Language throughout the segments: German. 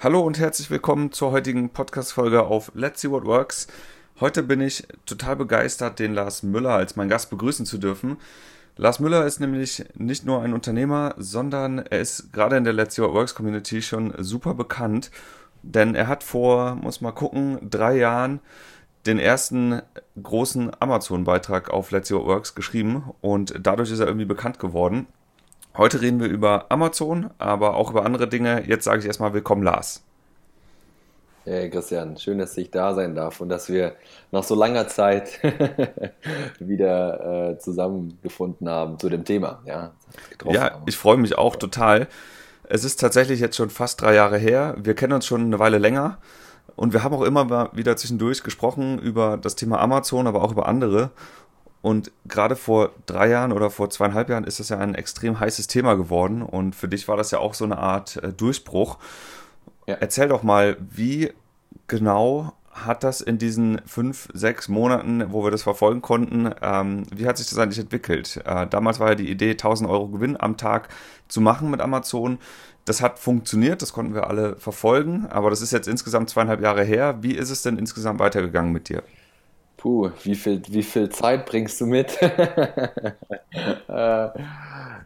Hallo und herzlich willkommen zur heutigen Podcast-Folge auf Let's See What Works. Heute bin ich total begeistert, den Lars Müller als meinen Gast begrüßen zu dürfen. Lars Müller ist nämlich nicht nur ein Unternehmer, sondern er ist gerade in der Let's See What Works Community schon super bekannt, denn er hat vor, muss mal gucken, drei Jahren den ersten großen Amazon-Beitrag auf Let's See What Works geschrieben und dadurch ist er irgendwie bekannt geworden. Heute reden wir über Amazon, aber auch über andere Dinge. Jetzt sage ich erstmal willkommen, Lars. Hey Christian, schön, dass ich da sein darf und dass wir nach so langer Zeit wieder äh, zusammengefunden haben zu dem Thema. Ja, ja ich freue mich auch total. Es ist tatsächlich jetzt schon fast drei Jahre her. Wir kennen uns schon eine Weile länger und wir haben auch immer wieder zwischendurch gesprochen über das Thema Amazon, aber auch über andere. Und gerade vor drei Jahren oder vor zweieinhalb Jahren ist das ja ein extrem heißes Thema geworden. Und für dich war das ja auch so eine Art äh, Durchbruch. Ja. Erzähl doch mal, wie genau hat das in diesen fünf, sechs Monaten, wo wir das verfolgen konnten, ähm, wie hat sich das eigentlich entwickelt? Äh, damals war ja die Idee, 1000 Euro Gewinn am Tag zu machen mit Amazon. Das hat funktioniert, das konnten wir alle verfolgen, aber das ist jetzt insgesamt zweieinhalb Jahre her. Wie ist es denn insgesamt weitergegangen mit dir? Puh, wie viel, wie viel Zeit bringst du mit? äh,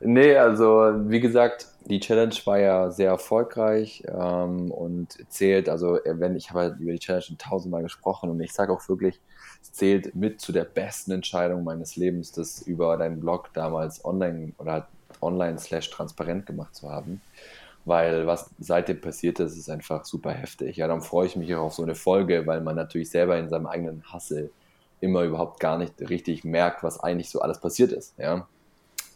nee, also wie gesagt, die Challenge war ja sehr erfolgreich ähm, und zählt, also wenn ich habe halt über die Challenge schon tausendmal gesprochen und ich sage auch wirklich, es zählt mit zu der besten Entscheidung meines Lebens, das über deinen Blog damals online oder online slash transparent gemacht zu haben weil was seitdem passiert ist, ist einfach super heftig. Ja, dann freue ich mich auch auf so eine Folge, weil man natürlich selber in seinem eigenen Hassel immer überhaupt gar nicht richtig merkt, was eigentlich so alles passiert ist. Ja?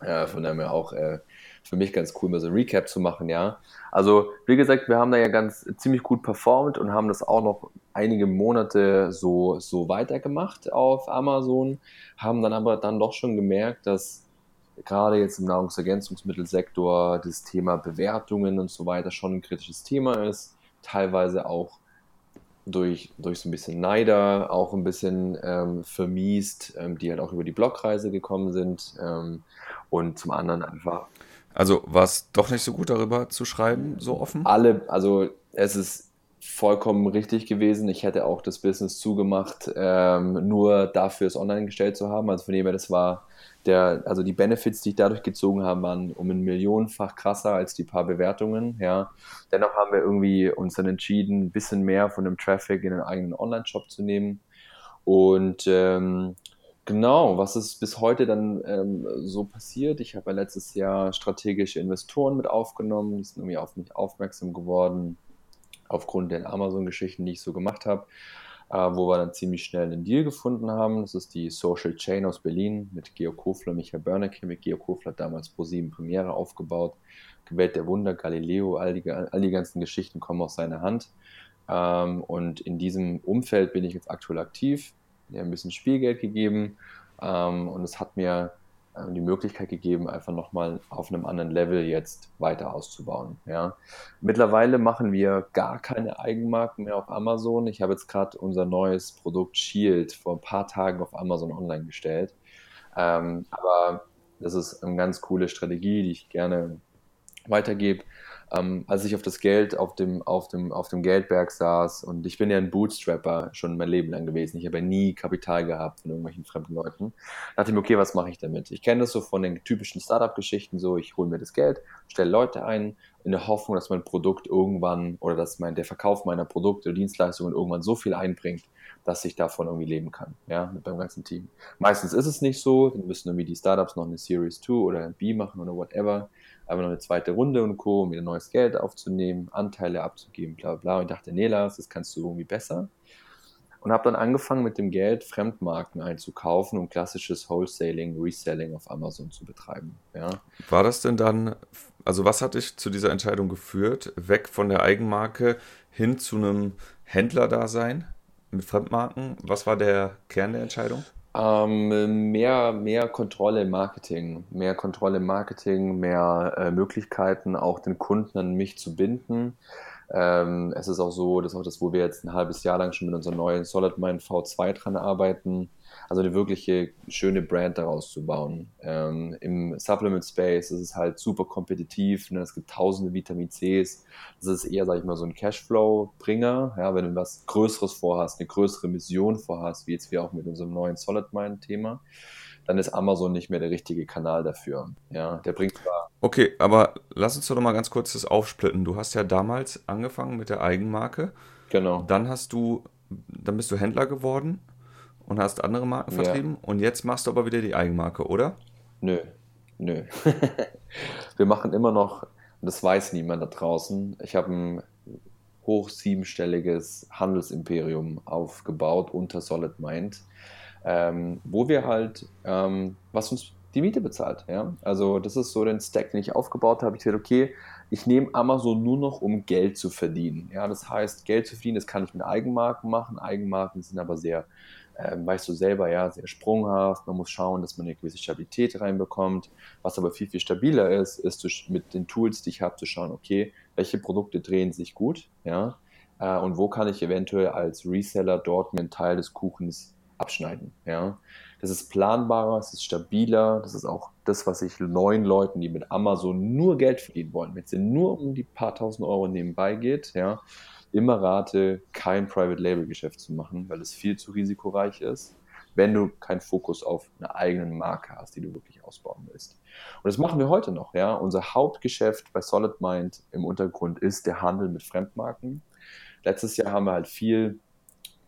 Äh, von daher auch äh, für mich ganz cool, mal so ein Recap zu machen, ja. Also, wie gesagt, wir haben da ja ganz ziemlich gut performt und haben das auch noch einige Monate so, so weitergemacht auf Amazon, haben dann aber dann doch schon gemerkt, dass gerade jetzt im Nahrungsergänzungsmittelsektor das Thema Bewertungen und so weiter schon ein kritisches Thema ist, teilweise auch durch, durch so ein bisschen Neider auch ein bisschen ähm, vermiest, ähm, die halt auch über die Blogreise gekommen sind ähm, und zum anderen einfach. Also war es doch nicht so gut darüber zu schreiben, so offen? Alle, also es ist vollkommen richtig gewesen. Ich hätte auch das Business zugemacht, ähm, nur dafür es online gestellt zu haben. Also von dem her, das war der, also die Benefits, die ich dadurch gezogen habe, waren um ein Millionenfach krasser als die paar Bewertungen. Ja. Dennoch haben wir irgendwie uns dann entschieden, ein bisschen mehr von dem Traffic in den eigenen Online-Shop zu nehmen. Und ähm, genau, was ist bis heute dann ähm, so passiert? Ich habe ja letztes Jahr strategische Investoren mit aufgenommen, die sind irgendwie auf mich aufmerksam geworden, aufgrund der Amazon-Geschichten, die ich so gemacht habe wo wir dann ziemlich schnell einen Deal gefunden haben. Das ist die Social Chain aus Berlin mit Georg Kofler, Michael Börnecke. Mit Georg Kofler hat damals Pro7 Premiere aufgebaut. Gewählt der Wunder, Galileo, all die, all die ganzen Geschichten kommen aus seiner Hand. Ähm, und in diesem Umfeld bin ich jetzt aktuell aktiv. Hat ein bisschen Spielgeld gegeben ähm, und es hat mir äh, die Möglichkeit gegeben, einfach nochmal auf einem anderen Level jetzt weiter auszubauen. Ja. Mittlerweile machen wir gar keine Eigenmarken mehr auf Amazon. Ich habe jetzt gerade unser neues Produkt Shield vor ein paar Tagen auf Amazon online gestellt. Ähm, aber das ist eine ganz coole Strategie, die ich gerne weitergebe ähm, als ich auf das Geld auf dem, auf, dem, auf dem Geldberg saß und ich bin ja ein Bootstrapper schon mein Leben lang gewesen. Ich habe ja nie Kapital gehabt von irgendwelchen fremden Leuten. Da dachte ich mir, okay, was mache ich damit? Ich kenne das so von den typischen Startup-Geschichten so, ich hole mir das Geld, stelle Leute ein, in der Hoffnung, dass mein Produkt irgendwann oder dass mein, der Verkauf meiner Produkte oder Dienstleistungen irgendwann so viel einbringt, dass ich davon irgendwie leben kann, ja, mit meinem ganzen Team. Meistens ist es nicht so, dann müssen irgendwie die Startups noch eine Series 2 oder ein B machen oder whatever aber noch eine zweite Runde und Co., um wieder neues Geld aufzunehmen, Anteile abzugeben, bla bla. Und ich dachte, nee, Lars, das kannst du irgendwie besser. Und habe dann angefangen, mit dem Geld Fremdmarken einzukaufen, um klassisches Wholesaling, Reselling auf Amazon zu betreiben. Ja. War das denn dann, also was hat dich zu dieser Entscheidung geführt, weg von der Eigenmarke hin zu einem Händlerdasein mit Fremdmarken? Was war der Kern der Entscheidung? Ähm, mehr, mehr Kontrolle im Marketing, mehr Kontrolle im Marketing, mehr äh, Möglichkeiten, auch den Kunden an mich zu binden. Ähm, es ist auch so, dass auch das, wo wir jetzt ein halbes Jahr lang schon mit unserem neuen Solid Mind V2 dran arbeiten, also eine wirkliche schöne Brand daraus zu bauen. Ähm, Im Supplement Space ist es halt super kompetitiv, ne? es gibt tausende Vitamin Cs. Das ist eher, sag ich mal, so ein Cashflow-Bringer. Ja, wenn du was Größeres vorhast, eine größere Mission vorhast, wie jetzt wir auch mit unserem neuen Solid Mind-Thema, dann ist Amazon nicht mehr der richtige Kanal dafür. Ja, der bringt zwar. Okay, aber lass uns doch mal ganz kurz das aufsplitten. Du hast ja damals angefangen mit der Eigenmarke. Genau. Dann hast du, dann bist du Händler geworden und hast andere Marken Ja. vertrieben und jetzt machst du aber wieder die Eigenmarke, oder? Nö, nö. wir machen immer noch, und das weiß niemand da draußen, ich habe ein hoch siebenstelliges Handelsimperium aufgebaut unter Solid Mind, ähm, wo wir halt, ähm, was uns die Miete bezahlt. Ja? Also das ist so den Stack, den ich aufgebaut habe. Ich gesagt, okay, ich nehme Amazon nur noch, um Geld zu verdienen. Ja? Das heißt, Geld zu verdienen, das kann ich mit Eigenmarken machen. Eigenmarken sind aber sehr, ähm, weißt du selber, ja, sehr sprunghaft. Man muss schauen, dass man eine gewisse Stabilität reinbekommt. Was aber viel, viel stabiler ist, ist zu, mit den Tools, die ich habe, zu schauen, okay, welche Produkte drehen sich gut, ja, äh, und wo kann ich eventuell als Reseller dort mir einen Teil des Kuchens abschneiden, ja. Das ist planbarer, es ist stabiler, das ist auch das, was ich neuen Leuten, die mit Amazon nur Geld verdienen wollen, wenn es nur um die paar tausend Euro nebenbei geht, ja, immer rate, kein Private Label Geschäft zu machen, weil es viel zu risikoreich ist, wenn du keinen Fokus auf eine eigene Marke hast, die du wirklich ausbauen willst. Und das machen wir heute noch, ja. Unser Hauptgeschäft bei Solid Mind im Untergrund ist der Handel mit Fremdmarken. Letztes Jahr haben wir halt viel,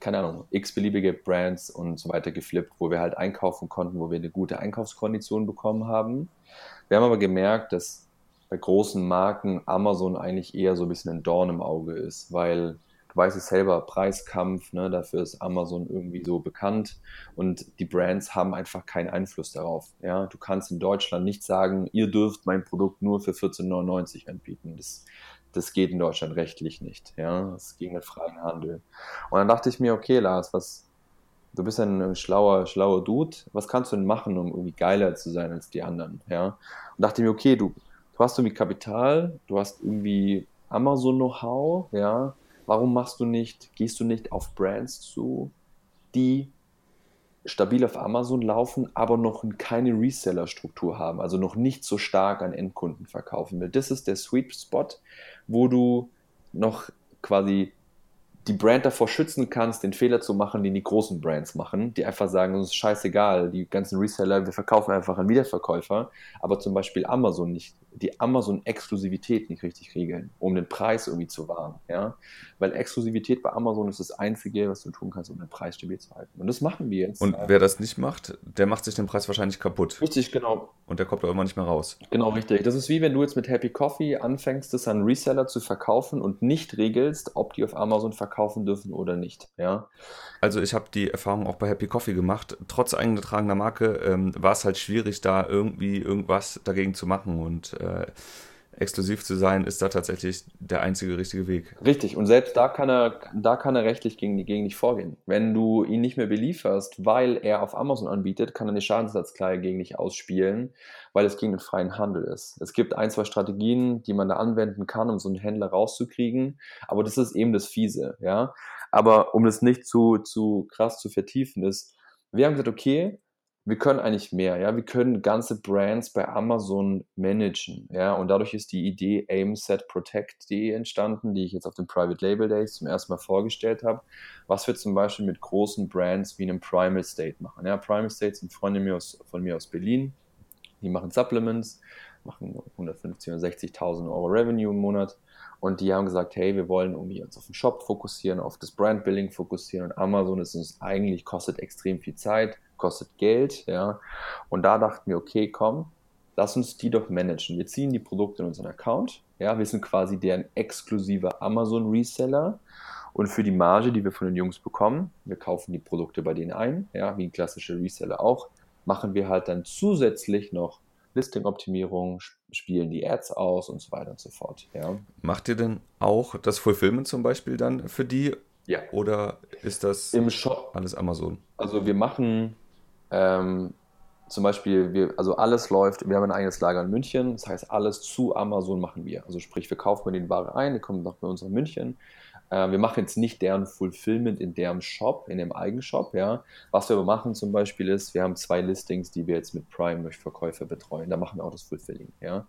keine Ahnung, x-beliebige Brands und so weiter geflippt, wo wir halt einkaufen konnten, wo wir eine gute Einkaufskondition bekommen haben. Wir haben aber gemerkt, dass bei großen Marken Amazon eigentlich eher so ein bisschen ein Dorn im Auge ist, weil du weißt es selber, Preiskampf, ne, dafür ist Amazon irgendwie so bekannt und die Brands haben einfach keinen Einfluss darauf. Ja, du kannst in Deutschland nicht sagen, ihr dürft mein Produkt nur für 14,99 anbieten. Das, das geht in Deutschland rechtlich nicht. Ja, das ist gegen den freien Handel. Und dann dachte ich mir, okay, Lars, was, du bist ein schlauer, schlauer Dude, was kannst du denn machen, um irgendwie geiler zu sein als die anderen? Ja, und dachte mir, okay, du, du hast irgendwie Kapital, du hast irgendwie Amazon-Know-how, ja, warum machst du nicht, gehst du nicht auf Brands zu, die stabil auf Amazon laufen, aber noch keine Reseller-Struktur haben, also noch nicht so stark an Endkunden verkaufen. Weil das ist der Sweet Spot, wo du noch quasi die Brand davor schützen kannst, den Fehler zu machen, den die großen Brands machen, die einfach sagen, uns ist scheißegal, die ganzen Reseller, wir verkaufen einfach an Wiederverkäufer, aber zum Beispiel Amazon nicht, die Amazon-Exklusivität nicht richtig regeln, um den Preis irgendwie zu wahren, ja, weil Exklusivität bei Amazon ist das Einzige, was du tun kannst, um den Preis stabil zu halten. Und das machen wir jetzt. Und wer das nicht macht, der macht sich den Preis wahrscheinlich kaputt. Richtig, genau. Und der kommt auch immer nicht mehr raus. Genau, richtig. Das ist wie wenn du jetzt mit Happy Coffee anfängst, das an Reseller zu verkaufen und nicht regelst, ob die auf Amazon verkaufen dürfen oder nicht. Ja. Also ich habe die Erfahrung auch bei Happy Coffee gemacht. Trotz eingetragener Marke ähm, war es halt schwierig, da irgendwie irgendwas dagegen zu machen. Und äh, exklusiv zu sein, ist da tatsächlich der einzige richtige Weg. Richtig. Und selbst da kann er, da kann er rechtlich gegen, gegen dich vorgehen. Wenn du ihn nicht mehr belieferst, weil er auf Amazon anbietet, kann er eine Schadensersatzklage gegen dich ausspielen, weil es gegen den freien Handel ist. Es gibt ein, zwei Strategien, die man da anwenden kann, um so einen Händler rauszukriegen. Aber das ist eben das Fiese, ja. Aber um das nicht zu, zu krass zu vertiefen, ist, wir haben gesagt, okay, wir können eigentlich mehr, ja, wir können ganze Brands bei Amazon managen, ja, und dadurch ist die Idee aimsetprotect.de entstanden, die ich jetzt auf den Private Label Days zum ersten Mal vorgestellt habe, was wir zum Beispiel mit großen Brands wie einem Primal State machen, ja, Primal State sind Freunde von mir aus Berlin, die machen Supplements, machen 150.000 oder 60.000 Euro Revenue im Monat. Und die haben gesagt, hey, wir wollen irgendwie uns auf den Shop fokussieren, auf das Brandbuilding fokussieren. Und Amazon ist uns eigentlich, kostet extrem viel Zeit, kostet Geld, ja. Und da dachten wir, okay, komm, lass uns die doch managen. Wir ziehen die Produkte in unseren Account, ja, wir sind quasi deren exklusiver Amazon-Reseller und für die Marge, die wir von den Jungs bekommen, wir kaufen die Produkte bei denen ein, ja, wie ein klassischer Reseller auch, machen wir halt dann zusätzlich noch Listing-Optimierung, spielen die Ads aus und so weiter und so fort. Ja. Macht ihr denn auch das Fulfillment zum Beispiel dann für die? Ja. Oder ist das Im Shop, alles Amazon? also wir machen ähm, zum Beispiel, wir, also alles läuft, wir haben ein eigenes Lager in München, das heißt, alles zu Amazon machen wir. Also sprich, wir kaufen die Ware ein, die kommt noch bei uns in München. Äh, wir machen jetzt nicht deren Fulfillment in deren Shop, in dem Eigenshop, ja. Was wir aber machen zum Beispiel ist, wir haben zwei Listings, die wir jetzt mit Prime durch Verkäufer betreuen. Da machen wir auch das Fulfilling, ja.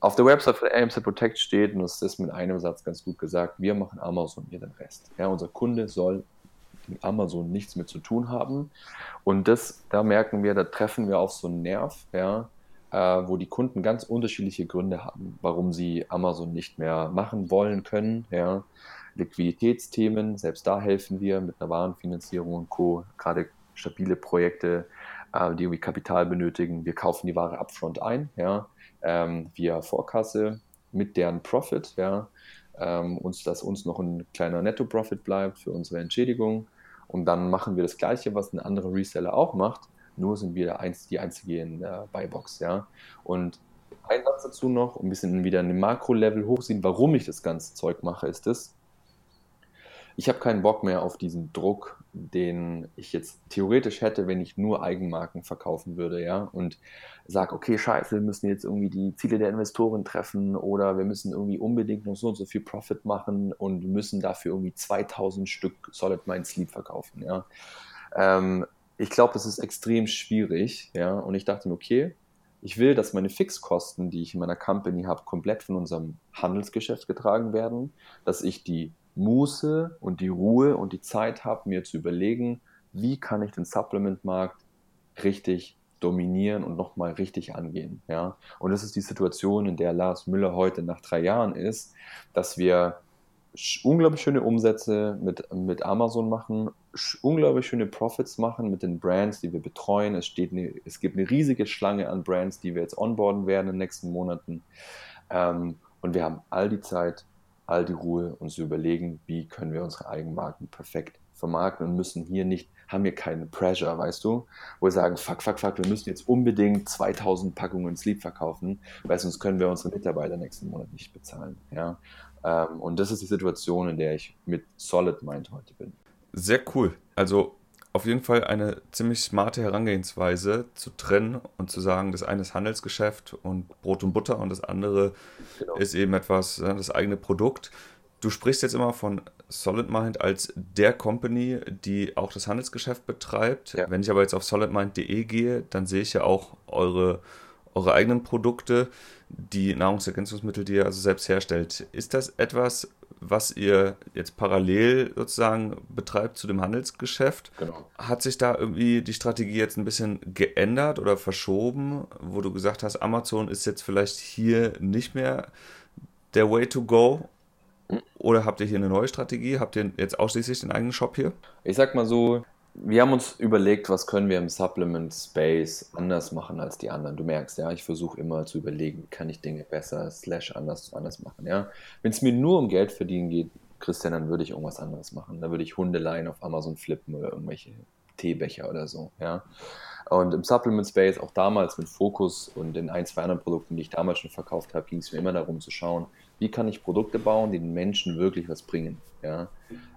Auf der Website von AMC Protect steht, und das ist mit einem Satz ganz gut gesagt, wir machen Amazon, ihr den Rest. Ja, unser Kunde soll Amazon nichts mehr zu tun haben. Und das, da merken wir, da treffen wir auf so einen Nerv, ja, äh, wo die Kunden ganz unterschiedliche Gründe haben, warum sie Amazon nicht mehr machen wollen können. Ja. Liquiditätsthemen, selbst da helfen wir mit einer Warenfinanzierung und Co. Gerade stabile Projekte, äh, die irgendwie Kapital benötigen. Wir kaufen die Ware upfront ein, ja, ähm, via Vorkasse mit deren Profit, ja, ähm, uns, dass uns noch ein kleiner Netto-Profit bleibt für unsere Entschädigung. Und dann machen wir das Gleiche, was ein anderer Reseller auch macht, nur sind wir die Einzige in der Buybox. Ja? Und ein Satz dazu noch, um ein bisschen wieder ein Makro-Level hochziehen, warum ich das ganze Zeug mache, ist das, ich habe keinen Bock mehr auf diesen Druck, den ich jetzt theoretisch hätte, wenn ich nur Eigenmarken verkaufen würde, ja, und sage, okay, scheiße, wir müssen jetzt irgendwie die Ziele der Investoren treffen oder wir müssen irgendwie unbedingt noch so und so viel Profit machen und müssen dafür irgendwie 2000 Stück Solid Mind Sleep verkaufen, ja. Ähm, ich glaube, das ist extrem schwierig, ja, und ich dachte mir, okay, ich will, dass meine Fixkosten, die ich in meiner Company habe, komplett von unserem Handelsgeschäft getragen werden, dass ich die Muße und die Ruhe und die Zeit habe, mir zu überlegen, wie kann ich den Supplement-Markt richtig dominieren und nochmal richtig angehen. Ja? Und das ist die Situation, in der Lars Müller heute nach drei Jahren ist, dass wir unglaublich schöne Umsätze mit, mit Amazon machen, unglaublich schöne Profits machen mit den Brands, die wir betreuen. Es, steht eine, es gibt eine riesige Schlange an Brands, die wir jetzt onboarden werden in den nächsten Monaten. Ähm, und wir haben all die Zeit, all die Ruhe, uns zu überlegen, wie können wir unsere Eigenmarken perfekt vermarkten und müssen hier nicht, haben hier keinen Pressure, weißt du, wo wir sagen, fuck, fuck, fuck, wir müssen jetzt unbedingt 2000 Packungen Sleep verkaufen, weil sonst können wir unsere Mitarbeiter nächsten Monat nicht bezahlen, ja. Ähm, und das ist die Situation, in der ich mit Solid Mind heute bin. Sehr cool. Also auf jeden Fall eine ziemlich smarte Herangehensweise zu trennen und zu sagen, das eine ist Handelsgeschäft und Brot und Butter und das andere genau. ist eben etwas, das eigene Produkt. Du sprichst jetzt immer von Solid Mind als der Company, die auch das Handelsgeschäft betreibt. Ja. Wenn ich aber jetzt auf solidmind.de gehe, dann sehe ich ja auch eure, eure eigenen Produkte, die Nahrungsergänzungsmittel, die ihr also selbst herstellt. Ist das etwas, was ihr jetzt parallel sozusagen betreibt zu dem Handelsgeschäft. Genau. Hat sich da irgendwie die Strategie jetzt ein bisschen geändert oder verschoben, wo du gesagt hast, Amazon ist jetzt vielleicht hier nicht mehr der Way to go? Oder habt ihr hier eine neue Strategie? Habt ihr jetzt ausschließlich den eigenen Shop hier? Ich sag mal so, wir haben uns überlegt, was können wir im Supplement Space anders machen als die anderen. Du merkst, ja, ich versuche immer zu überlegen, kann ich Dinge besser, slash anders, anders machen, ja. Wenn es mir nur um Geld verdienen geht, Christian, dann würde ich irgendwas anderes machen. Da würde ich Hundeleien auf Amazon flippen oder irgendwelche Teebecher oder so, ja. Und im Supplement Space, auch damals mit Fokus und den ein, zwei anderen Produkten, die ich damals schon verkauft habe, ging es mir immer darum zu schauen, wie kann ich Produkte bauen, die den Menschen wirklich was bringen, ja.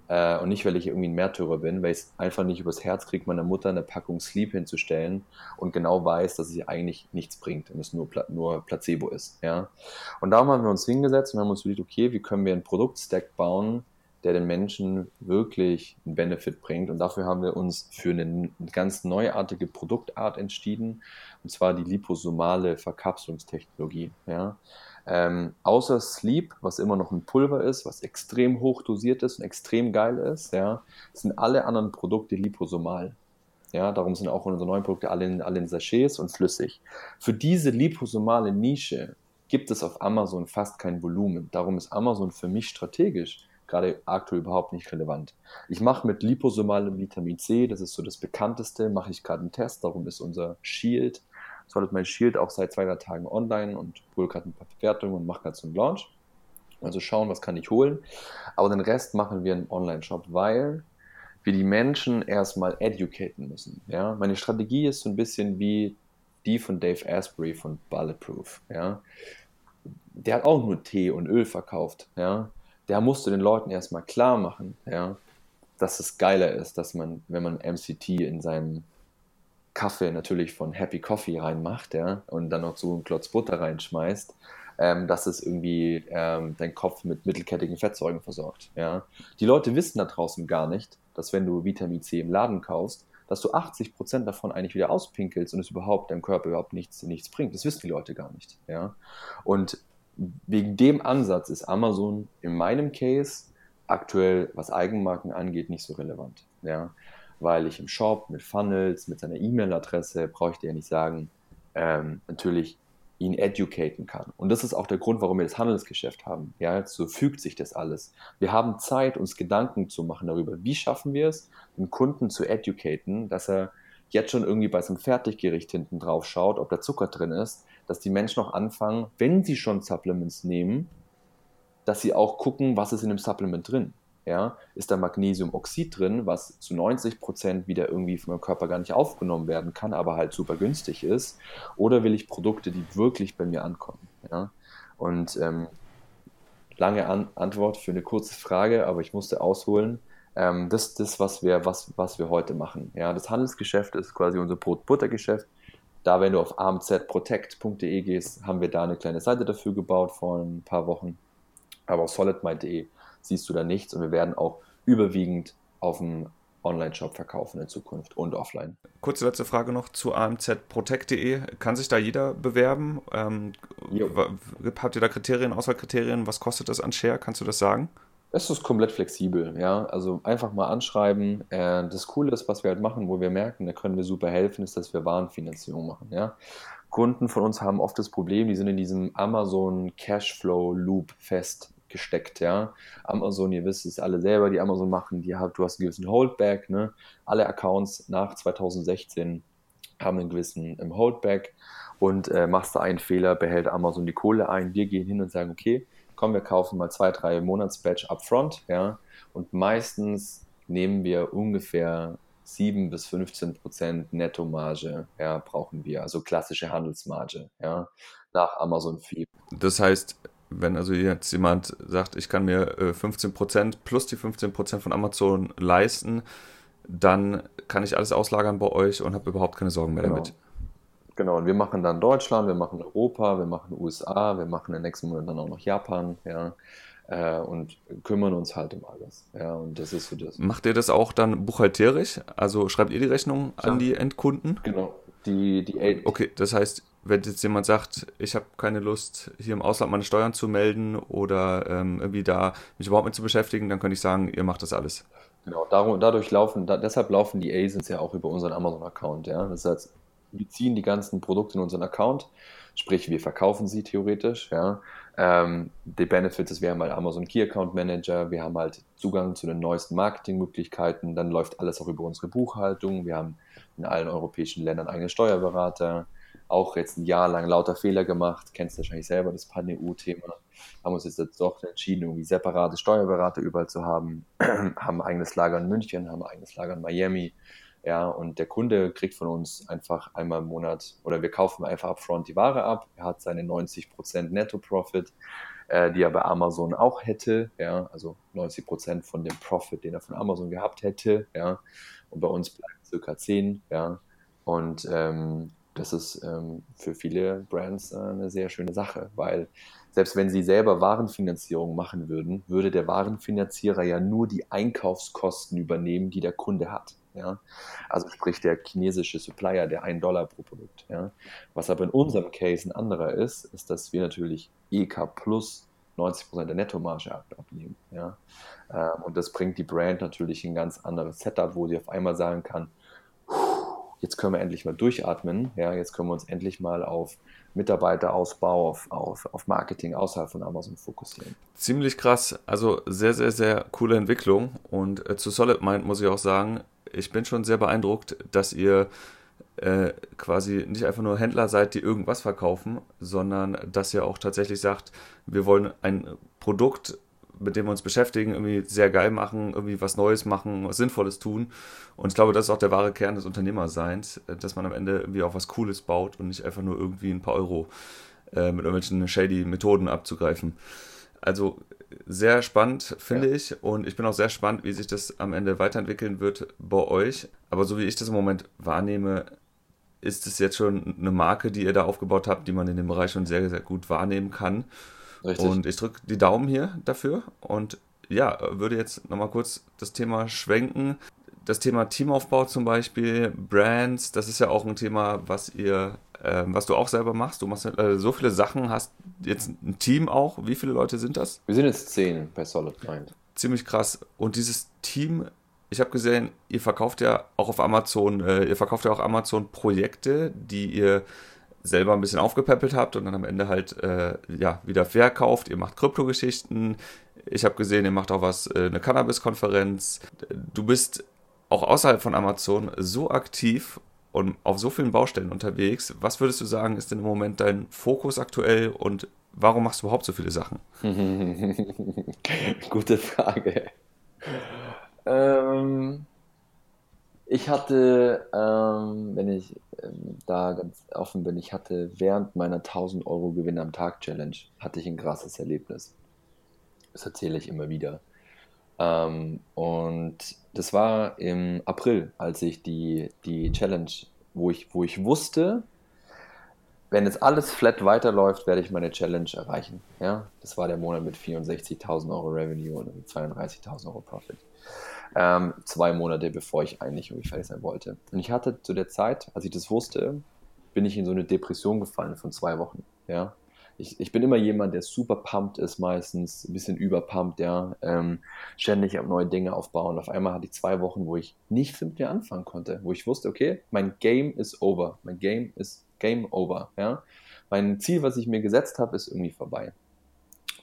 Äh, und nicht, weil ich irgendwie ein Märtyrer bin, weil ich es einfach nicht übers Herz kriege, meiner Mutter eine Packung Sleep hinzustellen und genau weiß, dass sie eigentlich nichts bringt und es nur, nur Placebo ist. Ja? Und darum haben wir uns hingesetzt und haben uns überlegt, okay, wie können wir einen Produktstack bauen, der den Menschen wirklich einen Benefit bringt. Und dafür haben wir uns für eine ganz neuartige Produktart entschieden, und zwar die liposomale Verkapselungstechnologie. Ja? Ähm, außer Sleep, was immer noch ein Pulver ist, was extrem hoch dosiert ist und extrem geil ist, ja, sind alle anderen Produkte liposomal. Ja, darum sind auch unsere neuen Produkte alle in, alle in Sachets und flüssig. Für diese liposomale Nische gibt es auf Amazon fast kein Volumen. Darum ist Amazon für mich strategisch gerade aktuell überhaupt nicht relevant. Ich mache mit liposomalem Vitamin C, das ist so das bekannteste, mache ich gerade einen Test, darum ist unser Shield Solid mein Shield auch seit zwei, drei Tagen online und hole gerade ein paar Bewertungen und mache gerade so einen Launch. Also schauen, was kann ich holen. Aber den Rest machen wir im Online-Shop, weil wir die Menschen erstmal educaten müssen. Ja? Meine Strategie ist so ein bisschen wie die von Dave Asprey von Bulletproof. Ja? Der hat auch nur Tee und Öl verkauft. Ja? Der musste den Leuten erstmal klar machen, ja? dass es geiler ist, dass man, wenn man MCT in seinem Kaffee natürlich von Happy Coffee reinmacht, ja, und dann noch so einen Klotz Butter reinschmeißt, ähm, dass es irgendwie ähm, deinen Kopf mit mittelkettigen Fettsäuren versorgt, ja. Die Leute wissen da draußen gar nicht, dass wenn du Vitamin C im Laden kaufst, dass du 80% davon eigentlich wieder auspinkelst und es überhaupt deinem Körper überhaupt nichts, nichts bringt. Das wissen die Leute gar nicht, ja. Und wegen dem Ansatz ist Amazon in meinem Case aktuell, was Eigenmarken angeht, nicht so relevant. Ja? Weil ich im Shop mit Funnels, mit seiner E-Mail-Adresse, brauche ich dir ja nicht sagen, ähm, natürlich ihn educaten kann. Und das ist auch der Grund, warum wir das Handelsgeschäft haben. Ja, so fügt sich das alles. Wir haben Zeit, uns Gedanken zu machen darüber, wie schaffen wir es, den Kunden zu educaten, dass er jetzt schon irgendwie bei seinem Fertiggericht hinten drauf schaut, ob da Zucker drin ist, dass die Menschen auch anfangen, wenn sie schon Supplements nehmen, dass sie auch gucken, was ist in dem Supplement drin. Ja, ist da Magnesiumoxid drin, was zu 90 Prozent wieder irgendwie meinem Körper gar nicht aufgenommen werden kann, aber halt super günstig ist? Oder will ich Produkte, die wirklich bei mir ankommen? Ja, und ähm, lange An Antwort für eine kurze Frage, aber ich musste ausholen. Ähm, das ist das, was wir, was, was wir heute machen. Ja, das Handelsgeschäft ist quasi unser Brot-Butter-Geschäft. Da, wenn du auf amzprotect.de gehst, haben wir da eine kleine Seite dafür gebaut vor ein paar Wochen. Aber auf solidmind.de siehst du da nichts und wir werden auch überwiegend auf dem Online-Shop verkaufen in Zukunft und offline. Kurze letzte Frage noch zu amzprotect.de. Kann sich da jeder bewerben? Ähm, habt ihr da Kriterien, Auswahlkriterien? Was kostet das an Share? Kannst du das sagen? Es ist komplett flexibel, ja. Also einfach mal anschreiben. Äh, das Coole ist, was wir halt machen, wo wir merken, da können wir super helfen, ist, dass wir Warenfinanzierung machen, ja. Kunden von uns haben oft das Problem, die sind in diesem Amazon Cashflow Loop festgesteckt, ja. Amazon, ihr wisst es alle selber, die Amazon machen, die hat, du hast einen gewissen Holdback, ne. Alle Accounts nach 2016 haben einen gewissen ähm, Holdback und äh, machst du einen Fehler, behält Amazon die Kohle ein. Wir gehen hin und sagen, okay, komm, wir kaufen mal zwei, drei Monatsbatch upfront, ja, und meistens nehmen wir ungefähr 7 bis 15 Prozent Nettomarge, ja, brauchen wir, also klassische Handelsmarge, ja, nach Amazon Fee. Das heißt, wenn also jetzt jemand sagt, ich kann mir 15 äh, Prozent plus die 15 Prozent von Amazon leisten, dann kann ich alles auslagern bei euch und habe überhaupt keine Sorgen mehr genau. damit. Genau, und wir machen dann Deutschland, wir machen Europa, wir machen USA, wir machen in den nächsten Monaten dann auch noch Japan, ja, äh, und kümmern uns halt um alles. Ja, und das ist so das. Macht ihr das auch dann buchhalterisch? Also schreibt ihr die Rechnung ja. an die Endkunden? Genau. Die, die, okay, das heißt, wenn jetzt jemand sagt, ich habe keine Lust, hier im Ausland meine Steuern zu melden oder ähm, irgendwie da mich überhaupt mit zu beschäftigen, dann könnte ich sagen, ihr macht das alles. Genau, darum, dadurch laufen, da, deshalb laufen die ASINs ja auch über unseren Amazon-Account, ja. Das heißt, wir ziehen die ganzen Produkte in unseren Account, sprich wir verkaufen sie theoretisch. Ja. Ähm, die Benefits ist, wir haben halt Amazon Key Account Manager, wir haben halt Zugang zu den neuesten Marketingmöglichkeiten, dann läuft alles auch über unsere Buchhaltung, wir haben in allen europäischen Ländern eigene Steuerberater, auch jetzt ein Jahr lang lauter Fehler gemacht, kennst wahrscheinlich selber das Pan-EU-Thema, haben uns jetzt doch entschieden, irgendwie separate Steuerberater überall zu haben, haben ein eigenes Lager in München, haben ein eigenes Lager in Miami, ja, und der Kunde kriegt von uns einfach einmal im Monat oder wir kaufen einfach upfront die Ware ab. Er hat seine 90% Netto-Profit, äh, die er bei Amazon auch hätte. Ja, also 90% von dem Profit, den er von Amazon gehabt hätte. Ja, und bei uns bleibt circa 10. Ja, und ähm, das ist ähm, für viele Brands äh, eine sehr schöne Sache, weil selbst wenn sie selber Warenfinanzierung machen würden, würde der Warenfinanzierer ja nur die Einkaufskosten übernehmen, die der Kunde hat. Ja? Also sprich der chinesische Supplier, der 1 Dollar pro Produkt. Ja? Was aber in unserem Case ein anderer ist, ist, dass wir natürlich EK plus 90% der Nettomarge abnehmen. Ja? Ähm, und das bringt die Brand natürlich in ein ganz anderes Setup, wo sie auf einmal sagen kann, jetzt können wir endlich mal durchatmen, ja, jetzt können wir uns endlich mal auf Mitarbeiterausbau, auf, auf, auf Marketing außerhalb von Amazon fokussieren. Ziemlich krass, also sehr, sehr, sehr coole Entwicklung und äh, zu Solid Mind muss ich auch sagen, ich bin schon sehr beeindruckt, dass ihr äh, quasi nicht einfach nur Händler seid, die irgendwas verkaufen, sondern dass ihr auch tatsächlich sagt, wir wollen ein Produkt, mit dem wir uns beschäftigen, irgendwie sehr geil machen, irgendwie was Neues machen, was Sinnvolles tun. Und ich glaube, das ist auch der wahre Kern des Unternehmerseins, dass man am Ende irgendwie auch was Cooles baut und nicht einfach nur irgendwie ein paar Euro äh, mit irgendwelchen shady Methoden abzugreifen. Also sehr spannend, finde ja. ich. Und ich bin auch sehr spannend, wie sich das am Ende weiterentwickeln wird bei euch. Aber so wie ich das im Moment wahrnehme, ist es jetzt schon eine Marke, die ihr da aufgebaut habt, die man in dem Bereich schon sehr, sehr gut wahrnehmen kann. Richtig. Und ich drücke die Daumen hier dafür und ja, würde jetzt nochmal kurz das Thema schwenken. Das Thema Teamaufbau zum Beispiel, Brands, das ist ja auch ein Thema, was ihr, äh, was du auch selber machst. Du machst äh, so viele Sachen, hast jetzt ein Team auch. Wie viele Leute sind das? Wir sind jetzt zehn bei Solid Mind. Ziemlich krass. Und dieses Team, ich habe gesehen, ihr verkauft ja auch auf Amazon, äh, ihr verkauft ja auch Amazon Projekte, die ihr selber ein bisschen aufgepäppelt habt und dann am Ende halt äh, ja wieder verkauft. Ihr macht Kryptogeschichten. Ich habe gesehen, ihr macht auch was, äh, eine Cannabis-Konferenz. Du bist auch außerhalb von Amazon so aktiv und auf so vielen Baustellen unterwegs. Was würdest du sagen, ist denn im Moment dein Fokus aktuell und warum machst du überhaupt so viele Sachen? Gute Frage. Ähm, ich hatte, ähm, wenn ich ähm, da ganz offen bin, ich hatte während meiner 1000 Euro Gewinn am Tag Challenge, hatte ich ein krasses Erlebnis. Das erzähle ich immer wieder. Ähm, und das war im April, als ich die, die Challenge, wo ich, wo ich wusste, wenn jetzt alles flat weiterläuft, werde ich meine Challenge erreichen. Ja? Das war der Monat mit 64.000 Euro Revenue und 32.000 Euro Profit. Ähm, zwei Monate bevor ich eigentlich irgendwie fertig sein wollte. Und ich hatte zu der Zeit, als ich das wusste, bin ich in so eine Depression gefallen von zwei Wochen. Ja? Ich, ich bin immer jemand, der super pumped ist, meistens ein bisschen überpumpt, ja. Ähm, ständig neue Dinge aufbauen. Auf einmal hatte ich zwei Wochen, wo ich nichts mit mir anfangen konnte, wo ich wusste, okay, mein Game ist over. Mein Game ist Game over. Ja? Mein Ziel, was ich mir gesetzt habe, ist irgendwie vorbei.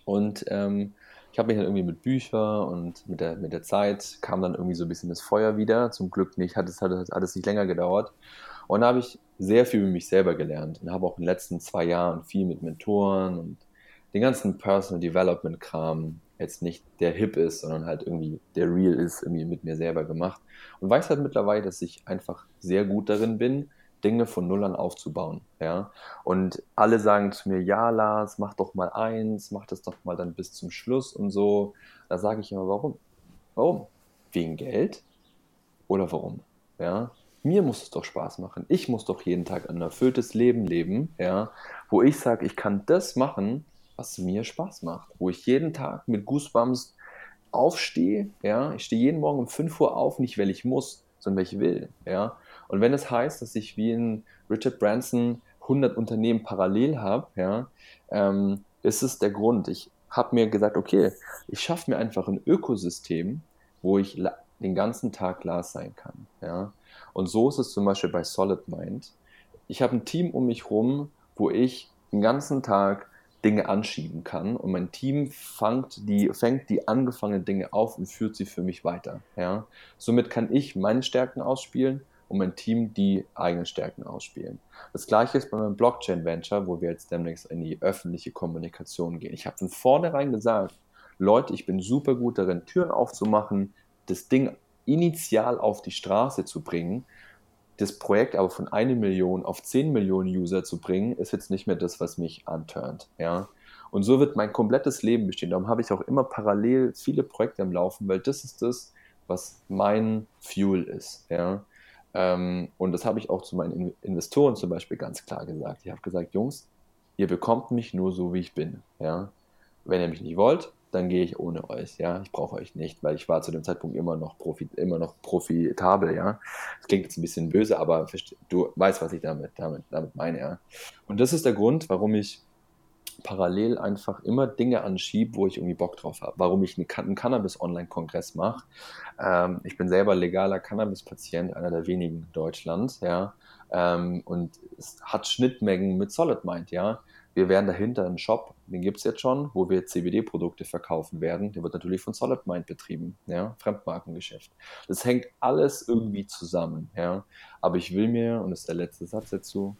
Und ähm, ich habe mich dann irgendwie mit Büchern und mit der, mit der Zeit kam dann irgendwie so ein bisschen das Feuer wieder. Zum Glück nicht, hat es hat alles nicht länger gedauert. Und da habe ich sehr viel über mich selber gelernt und habe auch in den letzten zwei Jahren viel mit Mentoren und den ganzen Personal Development Kram jetzt nicht der Hip ist, sondern halt irgendwie der Real ist, irgendwie mit mir selber gemacht. Und weiß halt mittlerweile, dass ich einfach sehr gut darin bin, Dinge von Null an aufzubauen. Ja? Und alle sagen zu mir, ja, Lars, mach doch mal eins, mach das doch mal dann bis zum Schluss und so. Da sage ich immer, warum? Warum? Wegen Geld? Oder warum? Ja? Mir muss es doch Spaß machen. Ich muss doch jeden Tag ein erfülltes Leben leben, ja, wo ich sage, ich kann das machen, was mir Spaß macht. Wo ich jeden Tag mit Goosebumps aufstehe, ja, ich stehe jeden Morgen um 5 Uhr auf, nicht weil ich muss, sondern weil ich will, ja. Und wenn es heißt, dass ich wie in Richard Branson 100 Unternehmen parallel habe, ja, ähm, ist es der Grund. Ich habe mir gesagt, okay, ich schaffe mir einfach ein Ökosystem, wo ich den ganzen Tag Lars sein kann. Ja. Und so ist es zum Beispiel bei Solid Mind. Ich habe ein Team um mich herum, wo ich den ganzen Tag Dinge anschieben kann und mein Team fängt die, fängt die angefangenen Dinge auf und führt sie für mich weiter. Ja. Somit kann ich meine Stärken ausspielen und mein Team die eigenen Stärken ausspielen. Das gleiche ist bei meinem Blockchain-Venture, wo wir jetzt demnächst in die öffentliche Kommunikation gehen. Ich habe von vornherein gesagt, Leute, ich bin super gut darin, Türen aufzumachen, das Ding initial auf die Straße zu bringen. Das Projekt aber von einer Million auf 10 Millionen User zu bringen, ist jetzt nicht mehr das, was mich anturnt. Ja? Und so wird mein komplettes Leben bestehen. Darum habe ich auch immer parallel viele Projekte am Laufen, weil das ist das, was mein Fuel ist. Ja? Ähm, und das habe ich auch zu meinen Investoren zum Beispiel ganz klar gesagt. Ich habe gesagt, Jungs, ihr bekommt mich nur so, wie ich bin. Ja? Wenn ihr mich nicht wollt, dann gehe ich ohne euch. Ja? Ich brauche euch nicht, weil ich war zu dem Zeitpunkt immer noch, profit, immer noch profitabel. Ja? Das klingt jetzt ein bisschen böse, aber du weißt, was ich damit, damit, damit meine. Ja? Und das ist der Grund, warum ich parallel einfach immer Dinge anschiebe, wo ich irgendwie Bock drauf habe. Warum ich einen Cannabis-Online-Kongress mache. Ähm, ich bin selber legaler Cannabis-Patient, einer der wenigen in Deutschland, ja. Ähm, und es hat Schnittmengen mit Solid Mind, ja. Wir werden dahinter einen Shop, den gibt es jetzt schon, wo wir CBD-Produkte verkaufen werden. Der wird natürlich von Solid Mind betrieben, ja, Fremdmarkengeschäft. Das hängt alles irgendwie zusammen, ja. Aber ich will mir, und das ist der letzte Satz dazu,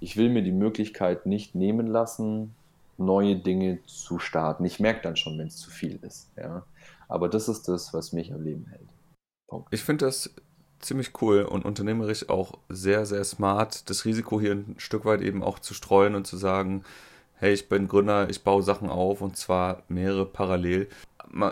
ich will mir die Möglichkeit nicht nehmen lassen, neue Dinge zu starten. Ich merke dann schon, wenn es zu viel ist. Ja? Aber das ist das, was mich am Leben hält. Punkt. Ich finde das ziemlich cool und unternehmerisch auch sehr, sehr smart, das Risiko hier ein Stück weit eben auch zu streuen und zu sagen, hey, ich bin Gründer, ich baue Sachen auf und zwar mehrere parallel.